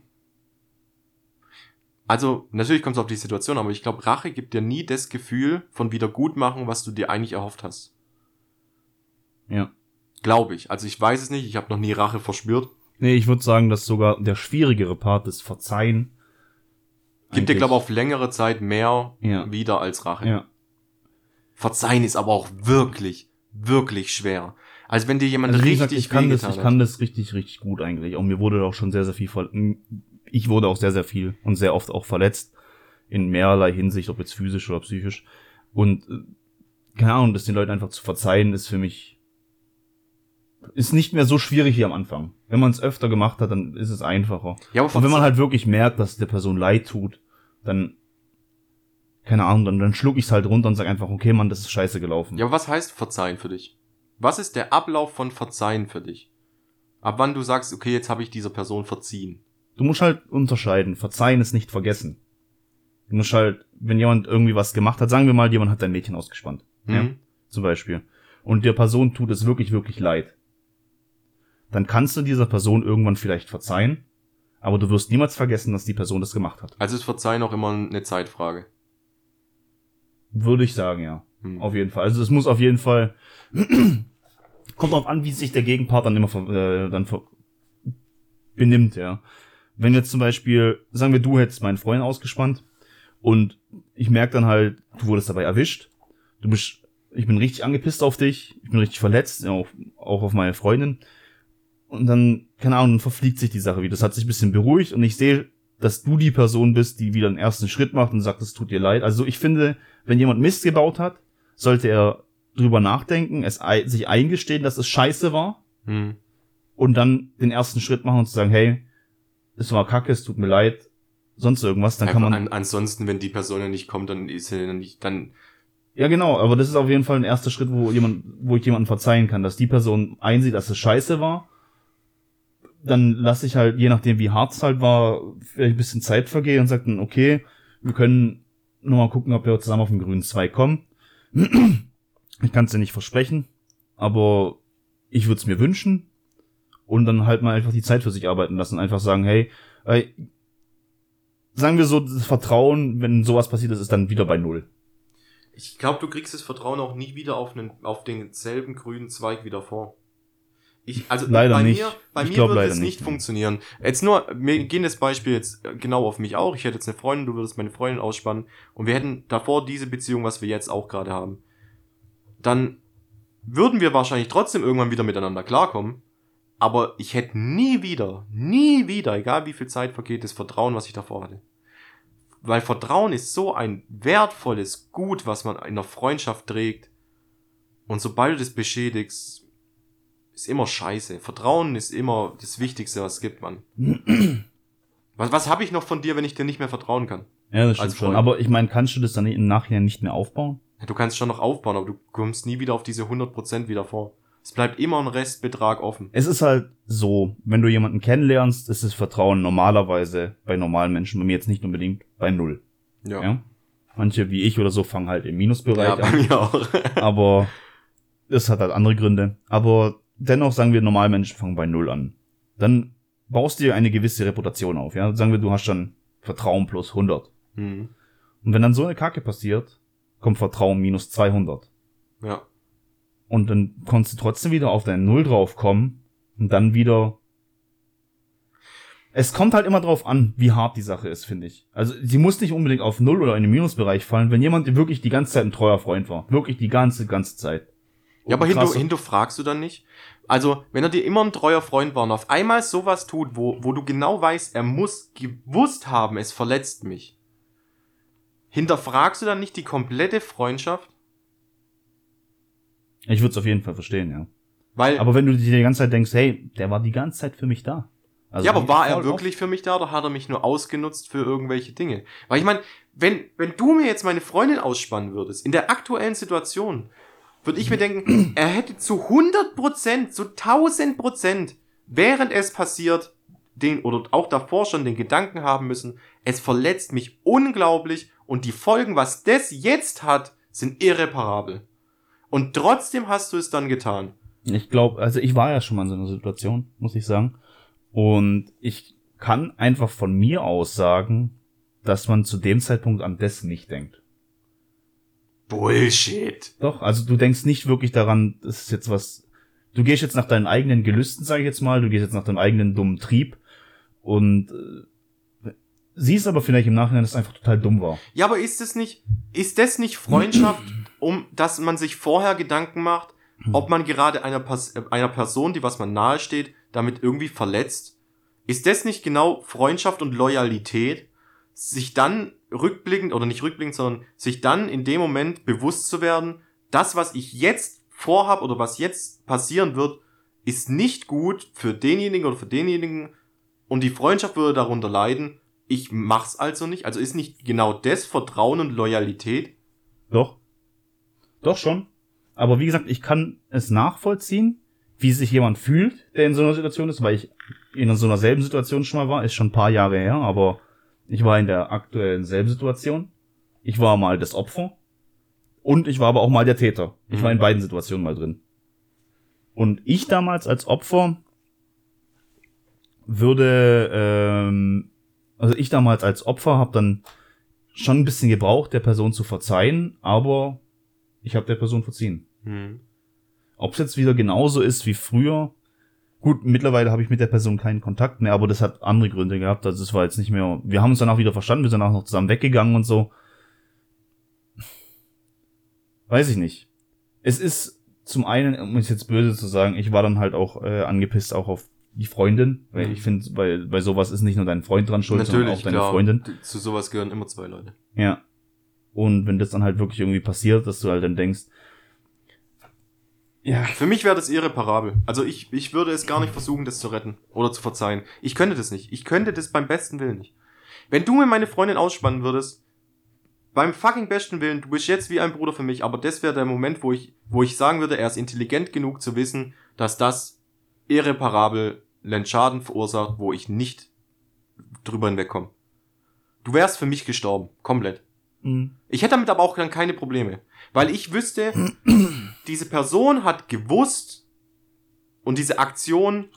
Also, natürlich kommt es auf die Situation, aber ich glaube, Rache gibt dir nie das Gefühl von Wiedergutmachen, was du dir eigentlich erhofft hast. Ja. Glaube ich. Also ich weiß es nicht, ich habe noch nie Rache verspürt. Nee, ich würde sagen, dass sogar der schwierigere Part ist Verzeihen. Gibt dir, glaube ich, auf längere Zeit mehr Ja. wieder als Rache. Ja. Verzeihen ist aber auch wirklich, wirklich schwer. Also wenn dir jemand Also richtig gesagt, ich kann das, ich hat. kann das richtig, richtig gut eigentlich. Und mir wurde auch schon sehr, sehr viel ich wurde auch sehr, sehr viel und sehr oft auch verletzt. In mehrerlei Hinsicht, ob jetzt physisch oder psychisch. Und, äh, keine Ahnung, das den Leuten einfach zu verzeihen, ist für mich, ist nicht mehr so schwierig wie am Anfang. Wenn man es öfter gemacht hat, dann ist es einfacher. Ja, aber Und wenn man halt wirklich merkt, dass der Person leid tut, dann, keine Ahnung, dann, dann schluck ich's halt runter und sag einfach, okay, Mann, das ist scheiße gelaufen. Ja, aber was heißt Verzeihen für dich? Was ist der Ablauf von Verzeihen für dich? Ab wann du sagst, okay, jetzt habe ich dieser Person verziehen. Du musst halt unterscheiden. Verzeihen ist nicht vergessen. Du musst halt, wenn jemand irgendwie was gemacht hat, sagen wir mal, jemand hat dein Mädchen ausgespannt. Ja, Mhm. zum Beispiel. Und der Person tut es wirklich, wirklich leid. Dann kannst du dieser Person irgendwann vielleicht verzeihen, aber du wirst niemals vergessen, dass die Person das gemacht hat. Also ist Verzeihen auch immer eine Zeitfrage. Würde ich sagen, ja. Hm. Auf jeden Fall. Also es muss auf jeden Fall. kommt drauf an, wie sich der Gegenpart dann immer äh, dann benimmt, ja. Wenn jetzt zum Beispiel, sagen wir, du hättest meinen Freund ausgespannt und ich merke dann halt, du wurdest dabei erwischt, du bist ich bin richtig angepisst auf dich, ich bin richtig verletzt, auch, auch auf meine Freundin. Und dann, keine Ahnung, dann verfliegt sich die Sache wieder. Das hat sich ein bisschen beruhigt und ich sehe, dass du die Person bist, die wieder einen ersten Schritt macht und sagt, es tut dir leid. Also ich finde, wenn jemand Mist gebaut hat, sollte er drüber nachdenken, es sich eingestehen, dass es scheiße war Hm. und dann den ersten Schritt machen und zu sagen, hey, es war kacke, es tut mir leid, sonst irgendwas, dann kann Einfach man an, ansonsten, wenn die Person ja nicht kommt, dann ist sie ja nicht, dann, Ja, genau, aber das ist auf jeden Fall ein erster Schritt, wo jemand, wo ich jemanden verzeihen kann, dass die Person einsieht, dass es scheiße war. Dann lasse ich halt, je nachdem wie hart es halt war, vielleicht ein bisschen Zeit vergehen und sagt dann, okay, wir können nur mal gucken, ob wir zusammen auf den grünen Zweig kommen. Ich kann es dir nicht versprechen, aber ich würde es mir wünschen. Und dann halt mal einfach die Zeit für sich arbeiten lassen. Einfach sagen, hey, ey, sagen wir so, das Vertrauen, wenn sowas passiert ist, ist dann wieder bei Null. ich glaube, du kriegst das Vertrauen auch nie wieder auf, einen, auf denselben grünen Zweig wieder vor. Ich, also Leider bei nicht. mir, bei Ich mir glaub würde es nicht, nicht funktionieren. Jetzt nur, wir gehen das Beispiel jetzt äh, genau auf mich auch. Ich hätte jetzt eine Freundin, du würdest meine Freundin ausspannen und wir hätten davor diese Beziehung, was wir jetzt auch gerade haben. Dann würden wir wahrscheinlich trotzdem irgendwann wieder miteinander klarkommen. Aber ich hätte nie wieder, nie wieder, egal wie viel Zeit vergeht, das Vertrauen, was ich davor hatte. Weil Vertrauen ist so ein wertvolles Gut, was man in einer Freundschaft trägt. Und sobald du das beschädigst, ist immer scheiße. Vertrauen ist immer das Wichtigste, was es gibt, Mann. Was, was habe ich noch von dir, wenn ich dir nicht mehr vertrauen kann? Ja, das stimmt schon. Aber ich meine, kannst du das dann im Nachhinein nicht mehr aufbauen? Du kannst schon noch aufbauen, aber du kommst nie wieder auf diese 100% wieder vor. Es bleibt immer ein Restbetrag offen. Es ist halt so, wenn du jemanden kennenlernst, ist das Vertrauen normalerweise bei normalen Menschen, bei mir jetzt nicht unbedingt, bei null. Ja. Manche wie ich oder so fangen halt im Minusbereich Ja, bei an. mir auch. Aber das hat halt andere Gründe. Aber dennoch sagen wir, normale Menschen fangen bei null an. Dann baust du dir eine gewisse Reputation auf. Ja, sagen wir, du hast dann Vertrauen plus 100. Hm. Und wenn dann so eine Kacke passiert, kommt Vertrauen minus 200. Ja. Und dann konntest du trotzdem wieder auf deine Null draufkommen und dann wieder. Es kommt halt immer drauf an, wie hart die Sache ist, finde ich. Also sie muss nicht unbedingt auf Null oder in den Minusbereich fallen, wenn jemand wirklich die ganze Zeit ein treuer Freund war. Wirklich die ganze, ganze Zeit. Ja, aber Und hinter, hinterfragst du dann nicht? Also, wenn er dir immer ein treuer Freund war und auf einmal sowas tut, wo, wo du genau weißt, er muss gewusst haben, es verletzt mich. Hinterfragst du dann nicht die komplette Freundschaft? Ich würde es auf jeden Fall verstehen, ja. Weil, Aber wenn du dir die ganze Zeit denkst, hey, der war die ganze Zeit für mich da. Also ja, aber war er wirklich für mich da oder hat er mich nur ausgenutzt für irgendwelche Dinge? Weil ich meine, wenn, wenn du mir jetzt meine Freundin ausspannen würdest, in der aktuellen Situation, würde ich mir denken, er hätte zu 100%, zu 1000%, während es passiert, den, oder auch davor schon den Gedanken haben müssen, es verletzt mich unglaublich und die Folgen, was das jetzt hat, sind irreparabel. Und trotzdem hast du es dann getan. Ich glaube, also ich war ja schon mal in so einer Situation, muss ich sagen. Und ich kann einfach von mir aus sagen, dass man zu dem Zeitpunkt an das nicht denkt. Bullshit. Doch, also du denkst nicht wirklich daran, das ist jetzt was. Du gehst jetzt nach deinen eigenen Gelüsten, sage ich jetzt mal, du gehst jetzt nach deinem eigenen dummen Trieb und äh, siehst aber vielleicht im Nachhinein, dass es einfach total dumm war. Ja, aber ist es nicht, ist das nicht Freundschaft, um, dass man sich vorher Gedanken macht, ob man gerade einer, Pers äh, einer Person, die was man nahe steht, damit irgendwie verletzt? Ist das nicht genau Freundschaft und Loyalität? Sich dann rückblickend, oder nicht rückblickend, sondern sich dann in dem Moment bewusst zu werden, das, was ich jetzt vorhab oder was jetzt passieren wird, ist nicht gut für denjenigen oder für denjenigen und die Freundschaft würde darunter leiden. Ich mach's also nicht. Also ist nicht genau das Vertrauen und Loyalität? Doch. Doch schon. Aber wie gesagt, ich kann es nachvollziehen, wie sich jemand fühlt, der in so einer Situation ist, weil ich in so einer selben Situation schon mal war, ist schon ein paar Jahre her, aber ich war in der aktuellen selben Situation. Ich war mal das Opfer und ich war aber auch mal der Täter. Ich Mhm. war in beiden Situationen mal drin. Und ich damals als Opfer würde, ähm, also ich damals als Opfer habe dann schon ein bisschen gebraucht, der Person zu verzeihen, aber ich habe der Person verziehen. Hm. Ob es jetzt wieder genauso ist wie früher, gut, mittlerweile habe ich mit der Person keinen Kontakt mehr, aber das hat andere Gründe gehabt. Also es war jetzt nicht mehr. Wir haben uns danach wieder verstanden, wir sind danach noch zusammen weggegangen und so. Weiß ich nicht. es ist zum einen, um es jetzt böse zu sagen, ich war dann halt auch äh, angepisst auch auf die Freundin, weil Mhm. ich finde, bei, bei sowas ist nicht nur dein Freund dran schuld, sondern Natürlich, auch deine klar. Freundin. Zu sowas gehören immer zwei Leute. Ja. Und wenn das dann halt wirklich irgendwie passiert, dass du halt dann denkst, ja, Für mich wäre das irreparabel. Also ich, ich würde es gar nicht versuchen, das zu retten oder zu verzeihen. Ich könnte das nicht. Ich könnte das beim besten Willen nicht. Wenn du mir meine Freundin ausspannen würdest, beim fucking besten Willen, du bist jetzt wie ein Bruder für mich, aber das wäre der Moment, wo ich, wo ich sagen würde, er ist intelligent genug zu wissen, dass das irreparabel einen Schaden verursacht, wo ich nicht drüber hinwegkomme. Du wärst für mich gestorben. Komplett. Mh, Ich hätte damit aber auch dann keine Probleme. Weil ich wüsste, diese Person hat gewusst und diese Aktion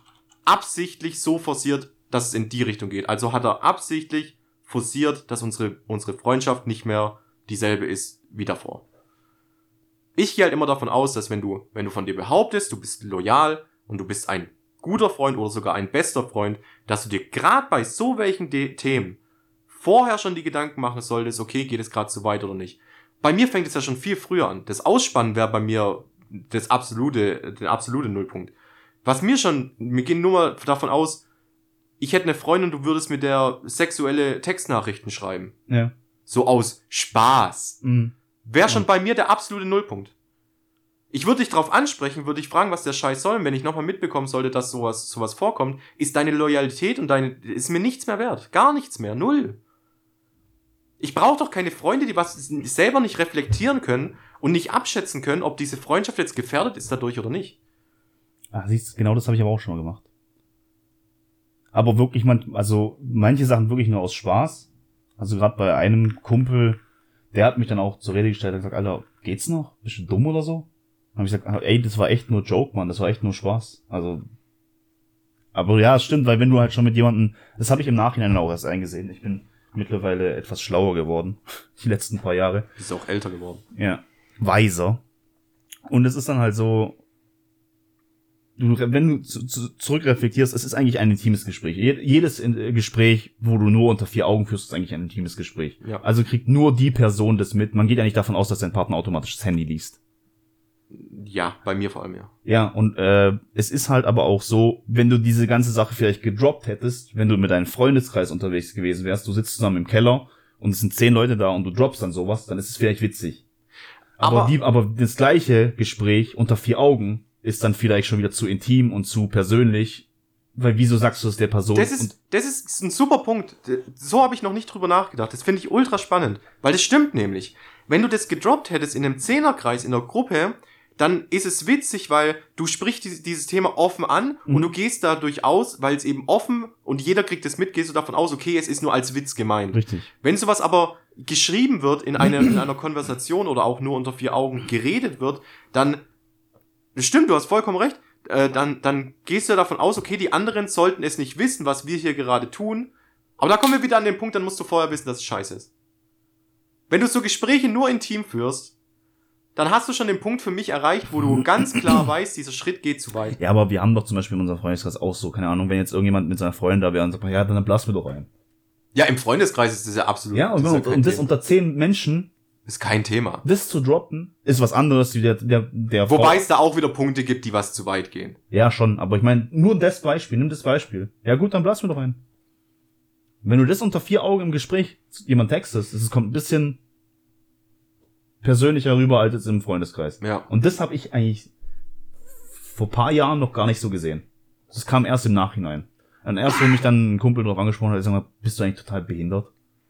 absichtlich so forciert, dass es in die Richtung geht. Also hat er absichtlich forciert, dass unsere, unsere Freundschaft nicht mehr dieselbe ist wie davor. Ich gehe halt immer davon aus, dass wenn du, wenn du von dir behauptest, du bist loyal und du bist ein guter Freund oder sogar ein bester Freund, dass du dir gerade bei so welchen De Themen vorher schon die Gedanken machen solltest, okay, geht es gerade zu weit oder nicht. Bei mir fängt es ja schon viel früher an. Das Ausspannen wäre bei mir das absolute, der absolute Nullpunkt. Was mir schon, wir gehen nur mal davon aus, ich hätte eine Freundin, du würdest mit der sexuelle Textnachrichten schreiben. ja, So aus Spaß. mh, Wäre schon bei mir der absolute Nullpunkt. Ich würde dich drauf ansprechen, würde dich fragen, was der Scheiß soll. Und wenn ich nochmal mitbekommen sollte, dass sowas, sowas vorkommt, ist deine Loyalität und deine, ist mir nichts mehr wert. Gar nichts mehr. Null. Ich brauche doch keine Freunde, die was selber nicht reflektieren können und nicht abschätzen können, ob diese Freundschaft jetzt gefährdet ist dadurch oder nicht. Ah, siehst, du, genau das habe ich aber auch schon mal gemacht. Aber wirklich, man, also manche Sachen wirklich nur aus Spaß. Also gerade bei einem Kumpel, der hat mich dann auch zur Rede gestellt und gesagt, Alter, geht's noch? Bist du dumm oder so? Dann habe ich gesagt, ey, das war echt nur Joke, Mann, das war echt nur Spaß. Also, aber ja, es stimmt, weil wenn du halt schon mit jemandem, das habe ich im Nachhinein auch erst eingesehen. Ich bin mittlerweile etwas schlauer geworden, die letzten paar Jahre. Du bist auch älter geworden. Ja. Weiser. Und es ist dann halt so, du, wenn du zu, zu, zurückreflektierst, es ist eigentlich ein intimes Gespräch. Je- Jedes äh, Gespräch, wo du nur unter vier Augen führst, ist eigentlich ein intimes Gespräch. Ja. Also kriegt nur die Person das mit. Man geht ja nicht davon aus, dass dein Partner automatisch das Handy liest. Ja, bei mir vor allem, ja. Ja, und äh, es ist halt aber auch so, wenn du diese ganze Sache vielleicht gedroppt hättest, wenn du mit deinem Freundeskreis unterwegs gewesen wärst, du sitzt zusammen im Keller und es sind zehn Leute da und du droppst dann sowas, dann ist es vielleicht witzig. Aber, Aber- die, aber das gleiche Gespräch unter vier Augen ist dann vielleicht schon wieder zu intim und zu persönlich, weil wieso sagst du es der Person? Das ist, das ist ein super Punkt. So habe ich noch nicht drüber nachgedacht. Das finde ich ultra spannend. Weil das stimmt nämlich. Wenn du das gedroppt hättest in einem Zehnerkreis, in der Gruppe, dann ist es witzig, weil du sprichst dieses, dieses Thema offen an Mhm. und du gehst da durchaus, weil es eben offen und jeder kriegt es mit, gehst du davon aus, okay, es ist nur als Witz gemeint. richtig. Wenn sowas aber geschrieben wird in, einer in einer Konversation oder auch nur unter vier Augen geredet wird, dann das stimmt, du hast vollkommen recht. Äh, dann, dann gehst du davon aus, okay, die anderen sollten es nicht wissen, was wir hier gerade tun. Aber da kommen wir wieder an den Punkt, dann musst du vorher wissen, dass es scheiße ist. Wenn du so Gespräche nur intim führst, dann hast du schon den Punkt für mich erreicht, wo du ganz klar weißt, dieser Schritt geht zu weit. Ja, aber wir haben doch zum Beispiel in unserem Freundeskreis auch so, keine Ahnung, wenn jetzt irgendjemand mit seiner Freundin da wäre und sagt, ja, dann blass mir doch ein. Ja, im Freundeskreis ist das ja absolut. Ja, und, das und, kein und das Thema. unter zehn Menschen, ist kein Thema. das zu droppen, ist was anderes wie der, der, der Wobei es da auch wieder Punkte gibt, die was zu weit gehen. Ja, schon, aber ich meine, nur das Beispiel, nimm das Beispiel. Ja gut, dann blass mir doch ein. Wenn du das unter vier Augen im Gespräch jemand textest, es kommt ein bisschen persönlicher rüber als jetzt im Freundeskreis. Ja. Und das habe ich eigentlich vor paar Jahren noch gar nicht so gesehen. Das kam erst im Nachhinein. Und erst, wo mich dann ein Kumpel drauf angesprochen hat, ich sag mal, bist du eigentlich total behindert?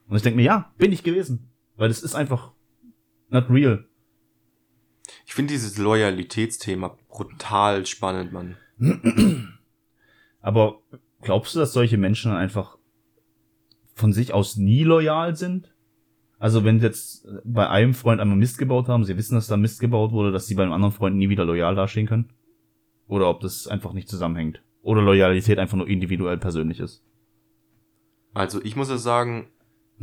Und ich denke mir, ja, bin ich gewesen. Weil das ist einfach not real. Ich finde dieses Loyalitätsthema brutal spannend, Mann. Aber glaubst du, dass solche Menschen einfach von sich aus nie loyal sind? Also wenn sie jetzt bei einem Freund einmal Mist gebaut haben, sie wissen, dass da Mist gebaut wurde, dass sie beim anderen Freund nie wieder loyal dastehen können? Oder ob das einfach nicht zusammenhängt? Oder Loyalität einfach nur individuell persönlich ist? Also ich muss ja sagen,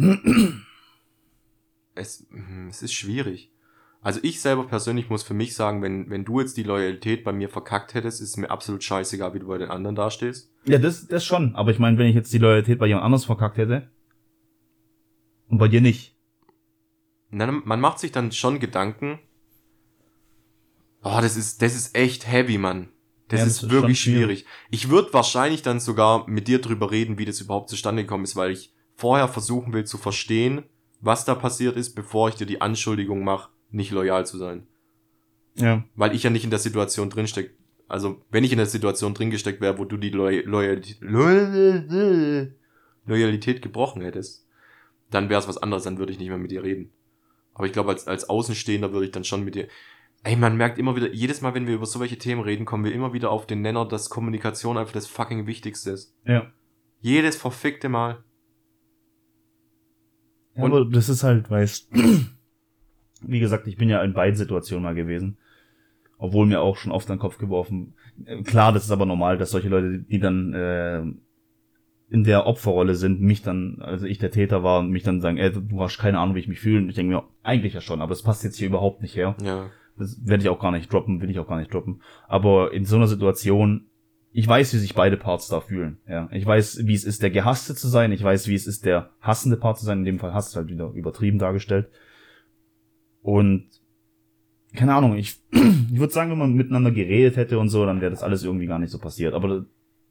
es, mhm, es ist schwierig. Also ich selber persönlich muss für mich sagen, wenn, wenn du jetzt die Loyalität bei mir verkackt hättest, ist es mir absolut scheißegal, wie du bei den anderen dastehst. Ja, das, das schon. Aber ich meine, wenn ich jetzt die Loyalität bei jemand anders verkackt hätte und bei dir nicht. Dann, man macht sich dann schon Gedanken, Oh, das ist, das ist echt heavy, Mann. Das Ja, ist das ist wirklich schon schwierig. schwierig. Ich würde wahrscheinlich dann sogar mit dir drüber reden, wie das überhaupt zustande gekommen ist, weil ich vorher versuchen will zu verstehen, was da passiert ist, bevor ich dir die Anschuldigung mache, nicht loyal zu sein. Ja. Weil ich ja nicht in der Situation drinsteck. Also, wenn ich in der Situation drin gesteckt wäre, wo du die Loy Loyalität, Loy Loyalität gebrochen hättest, dann wäre es was anderes, dann würde ich nicht mehr mit dir reden. Aber ich glaube, als, als Außenstehender würde ich dann schon mit dir. Ey, man merkt immer wieder, jedes Mal, wenn wir über so welche Themen reden, kommen wir immer wieder auf den Nenner, dass Kommunikation einfach das fucking Wichtigste ist. Ja. Jedes verfickte Mal. Ja, Und- aber das ist halt, weißt wie gesagt, ich bin ja in beiden Situationen mal gewesen. Obwohl mir auch schon oft an den Kopf geworfen. Klar, das ist aber normal, dass solche Leute, die dann äh, in der Opferrolle sind, mich dann, also ich der Täter war und mich dann sagen, ey, du hast keine Ahnung, wie ich mich fühle. Und ich denke mir, eigentlich ja schon, aber das passt jetzt hier überhaupt nicht her. Ja. Das werde ich auch gar nicht droppen, will ich auch gar nicht droppen. Aber in so einer Situation, ich weiß, wie sich beide Parts da fühlen. Ja, ich weiß, wie es ist, der Gehasste zu sein. Ich weiß, wie es ist, der hassende Part zu sein. In dem Fall Hass halt wieder übertrieben dargestellt. Und keine Ahnung, ich, ich würde sagen, wenn man miteinander geredet hätte und so, dann wäre das alles irgendwie gar nicht so passiert. Aber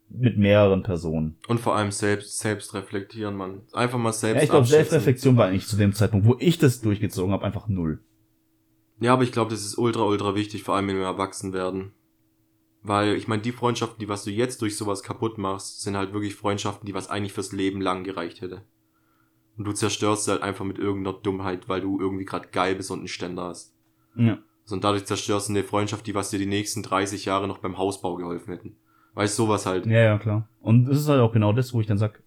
mit mehreren Personen. Und vor allem selbst, selbst reflektieren, man. Einfach mal selbst Ja, ich glaube. Selbstreflexion war eigentlich zu dem Zeitpunkt, wo ich das durchgezogen habe, einfach null. Ja, aber ich glaube, das ist ultra, ultra wichtig, vor allem wenn wir erwachsen werden. Weil, ich meine, die Freundschaften, die was du jetzt durch sowas kaputt machst, sind halt wirklich Freundschaften, die was eigentlich fürs Leben lang gereicht hätte. Und du zerstörst sie halt einfach mit irgendeiner Dummheit, weil du irgendwie gerade geil bist und einen Ständer hast. Ja. So, Und dadurch zerstörst du eine Freundschaft, die was dir die nächsten 30 Jahre noch beim Hausbau geholfen hätten. Weißt du, sowas halt. Ja, ja, klar. Und es ist halt auch genau das, wo ich dann sag,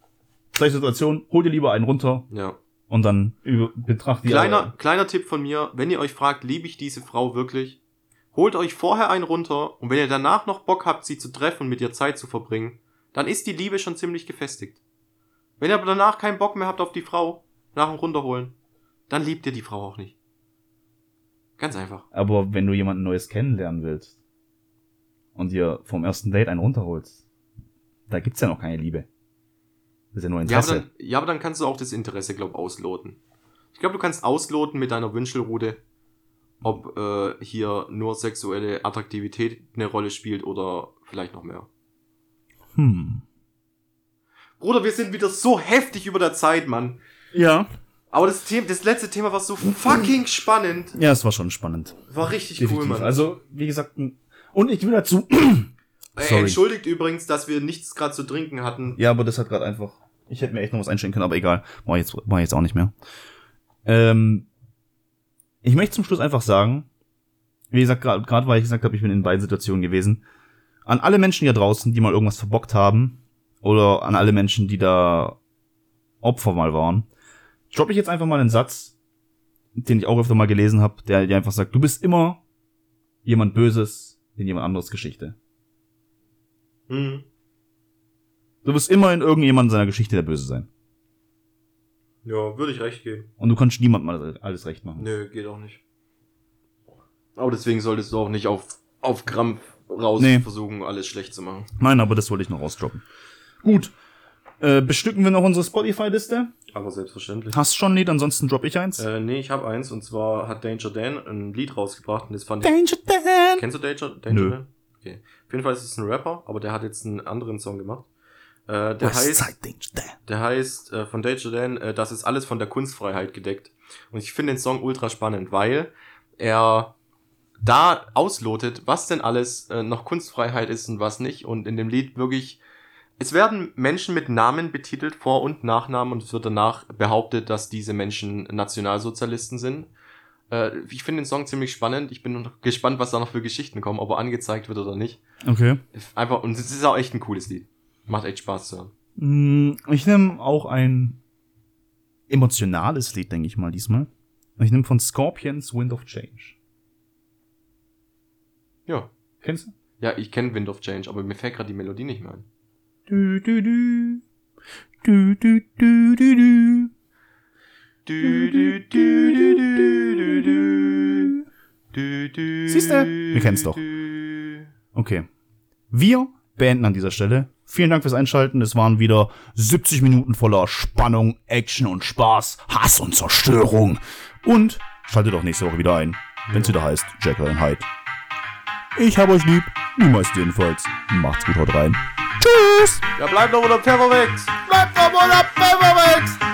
gleiche Situation, hol dir lieber einen runter Ja. und dann über, betracht die Kleiner, kleiner Tipp von mir, wenn ihr euch fragt, liebe ich diese Frau wirklich, holt euch vorher einen runter und wenn ihr danach noch Bock habt, sie zu treffen und mit ihr Zeit zu verbringen, dann ist die Liebe schon ziemlich gefestigt. Wenn ihr aber danach keinen Bock mehr habt auf die Frau, nach dem Runterholen, dann liebt ihr die Frau auch nicht. Ganz einfach. Aber wenn du jemanden Neues kennenlernen willst und dir vom ersten Date einen runterholst, da gibt's ja noch keine Liebe. Das ist ja nur Ja aber, Interesse. dann, ja, aber dann kannst du auch das Interesse, glaub, ausloten. Ich glaube, du kannst ausloten mit deiner Wünschelrute, ob äh, hier nur sexuelle Attraktivität eine Rolle spielt oder vielleicht noch mehr. hm. Bruder, wir sind wieder so heftig über der Zeit, Mann. Ja. Aber das, Thema, das letzte Thema war so fucking spannend. Ja, es war schon spannend. War richtig Definitiv. cool, Mann. Also, wie gesagt, und ich will dazu. Sorry. entschuldigt übrigens, dass wir nichts gerade zu trinken hatten. Ja, aber das hat gerade einfach. Ich hätte mir echt noch was einstellen können, aber egal. Mach jetzt, mach jetzt auch nicht mehr. Ähm, ich möchte zum Schluss einfach sagen, wie gesagt, gerade weil ich gesagt habe, ich bin in beiden Situationen gewesen, an alle Menschen hier draußen, die mal irgendwas verbockt haben, oder an alle Menschen, die da Opfer mal waren, droppe ich jetzt einfach mal einen Satz, den ich auch öfter mal gelesen habe, der, der einfach sagt, du bist immer jemand Böses in jemand anderes Geschichte. Hm. Du wirst immer in irgendjemand seiner Geschichte der Böse sein. Ja, würde ich recht geben. Und du kannst niemandem mal alles recht machen. Nö, geht auch nicht. Aber deswegen solltest du auch nicht auf, auf Krampf raus Nee. versuchen, alles schlecht zu machen. Nein, aber das wollte ich noch rausdroppen. Gut. Äh, bestücken wir noch unsere Spotify-Liste? Aber selbstverständlich. Hast schon ein Lied, ansonsten droppe ich eins. Äh, nee, ich habe eins und zwar hat Danger Dan ein Lied rausgebracht und das fand ich. Danger Dan! Kennst du Danger, Danger Nö. Dan? Okay. Auf jeden Fall ist es ein Rapper, aber der hat jetzt einen anderen Song gemacht. Äh, der heißt, Danger der heißt äh, von Danger Dan, äh, das ist alles von der Kunstfreiheit gedeckt. Und ich finde den Song ultra spannend, weil er da auslotet, was denn alles äh, noch Kunstfreiheit ist und was nicht. Und in dem Lied wirklich, es werden Menschen mit Namen betitelt, Vor- und Nachnamen, und es wird danach behauptet, dass diese Menschen Nationalsozialisten sind. Äh, ich finde den Song ziemlich spannend. Ich bin gespannt, was da noch für Geschichten kommen, ob er angezeigt wird oder nicht. Okay. Einfach, und es ist auch echt ein cooles Lied. Macht echt Spaß zu hören. Mm, Ich nehme auch ein emotionales Lied, denke ich mal, diesmal. Ich nehme von Scorpions Wind of Change. Ja. Kennst du? Ja, ich kenne Wind of Change, aber mir fällt gerade die Melodie nicht mehr ein. Du, du, du. Du, du, du, du, du. Du, du, du, du, du, du, du. Du, du, Siehste? Wir kennen's doch. Okay. Wir beenden an dieser Stelle. Vielen Dank fürs Einschalten. Es waren wieder 70 Minuten voller Spannung, Action und Spaß, Hass und Zerstörung. Und schaltet doch nächste Woche wieder ein, wenn es wieder heißt Jekyll and Hyde. Ich hab euch lieb. Niemals jedenfalls. Macht's gut, haut rein. Tschüss. Ja, bleibt doch unter Pfefferwegs. Bleibt doch unter Pfefferwegs.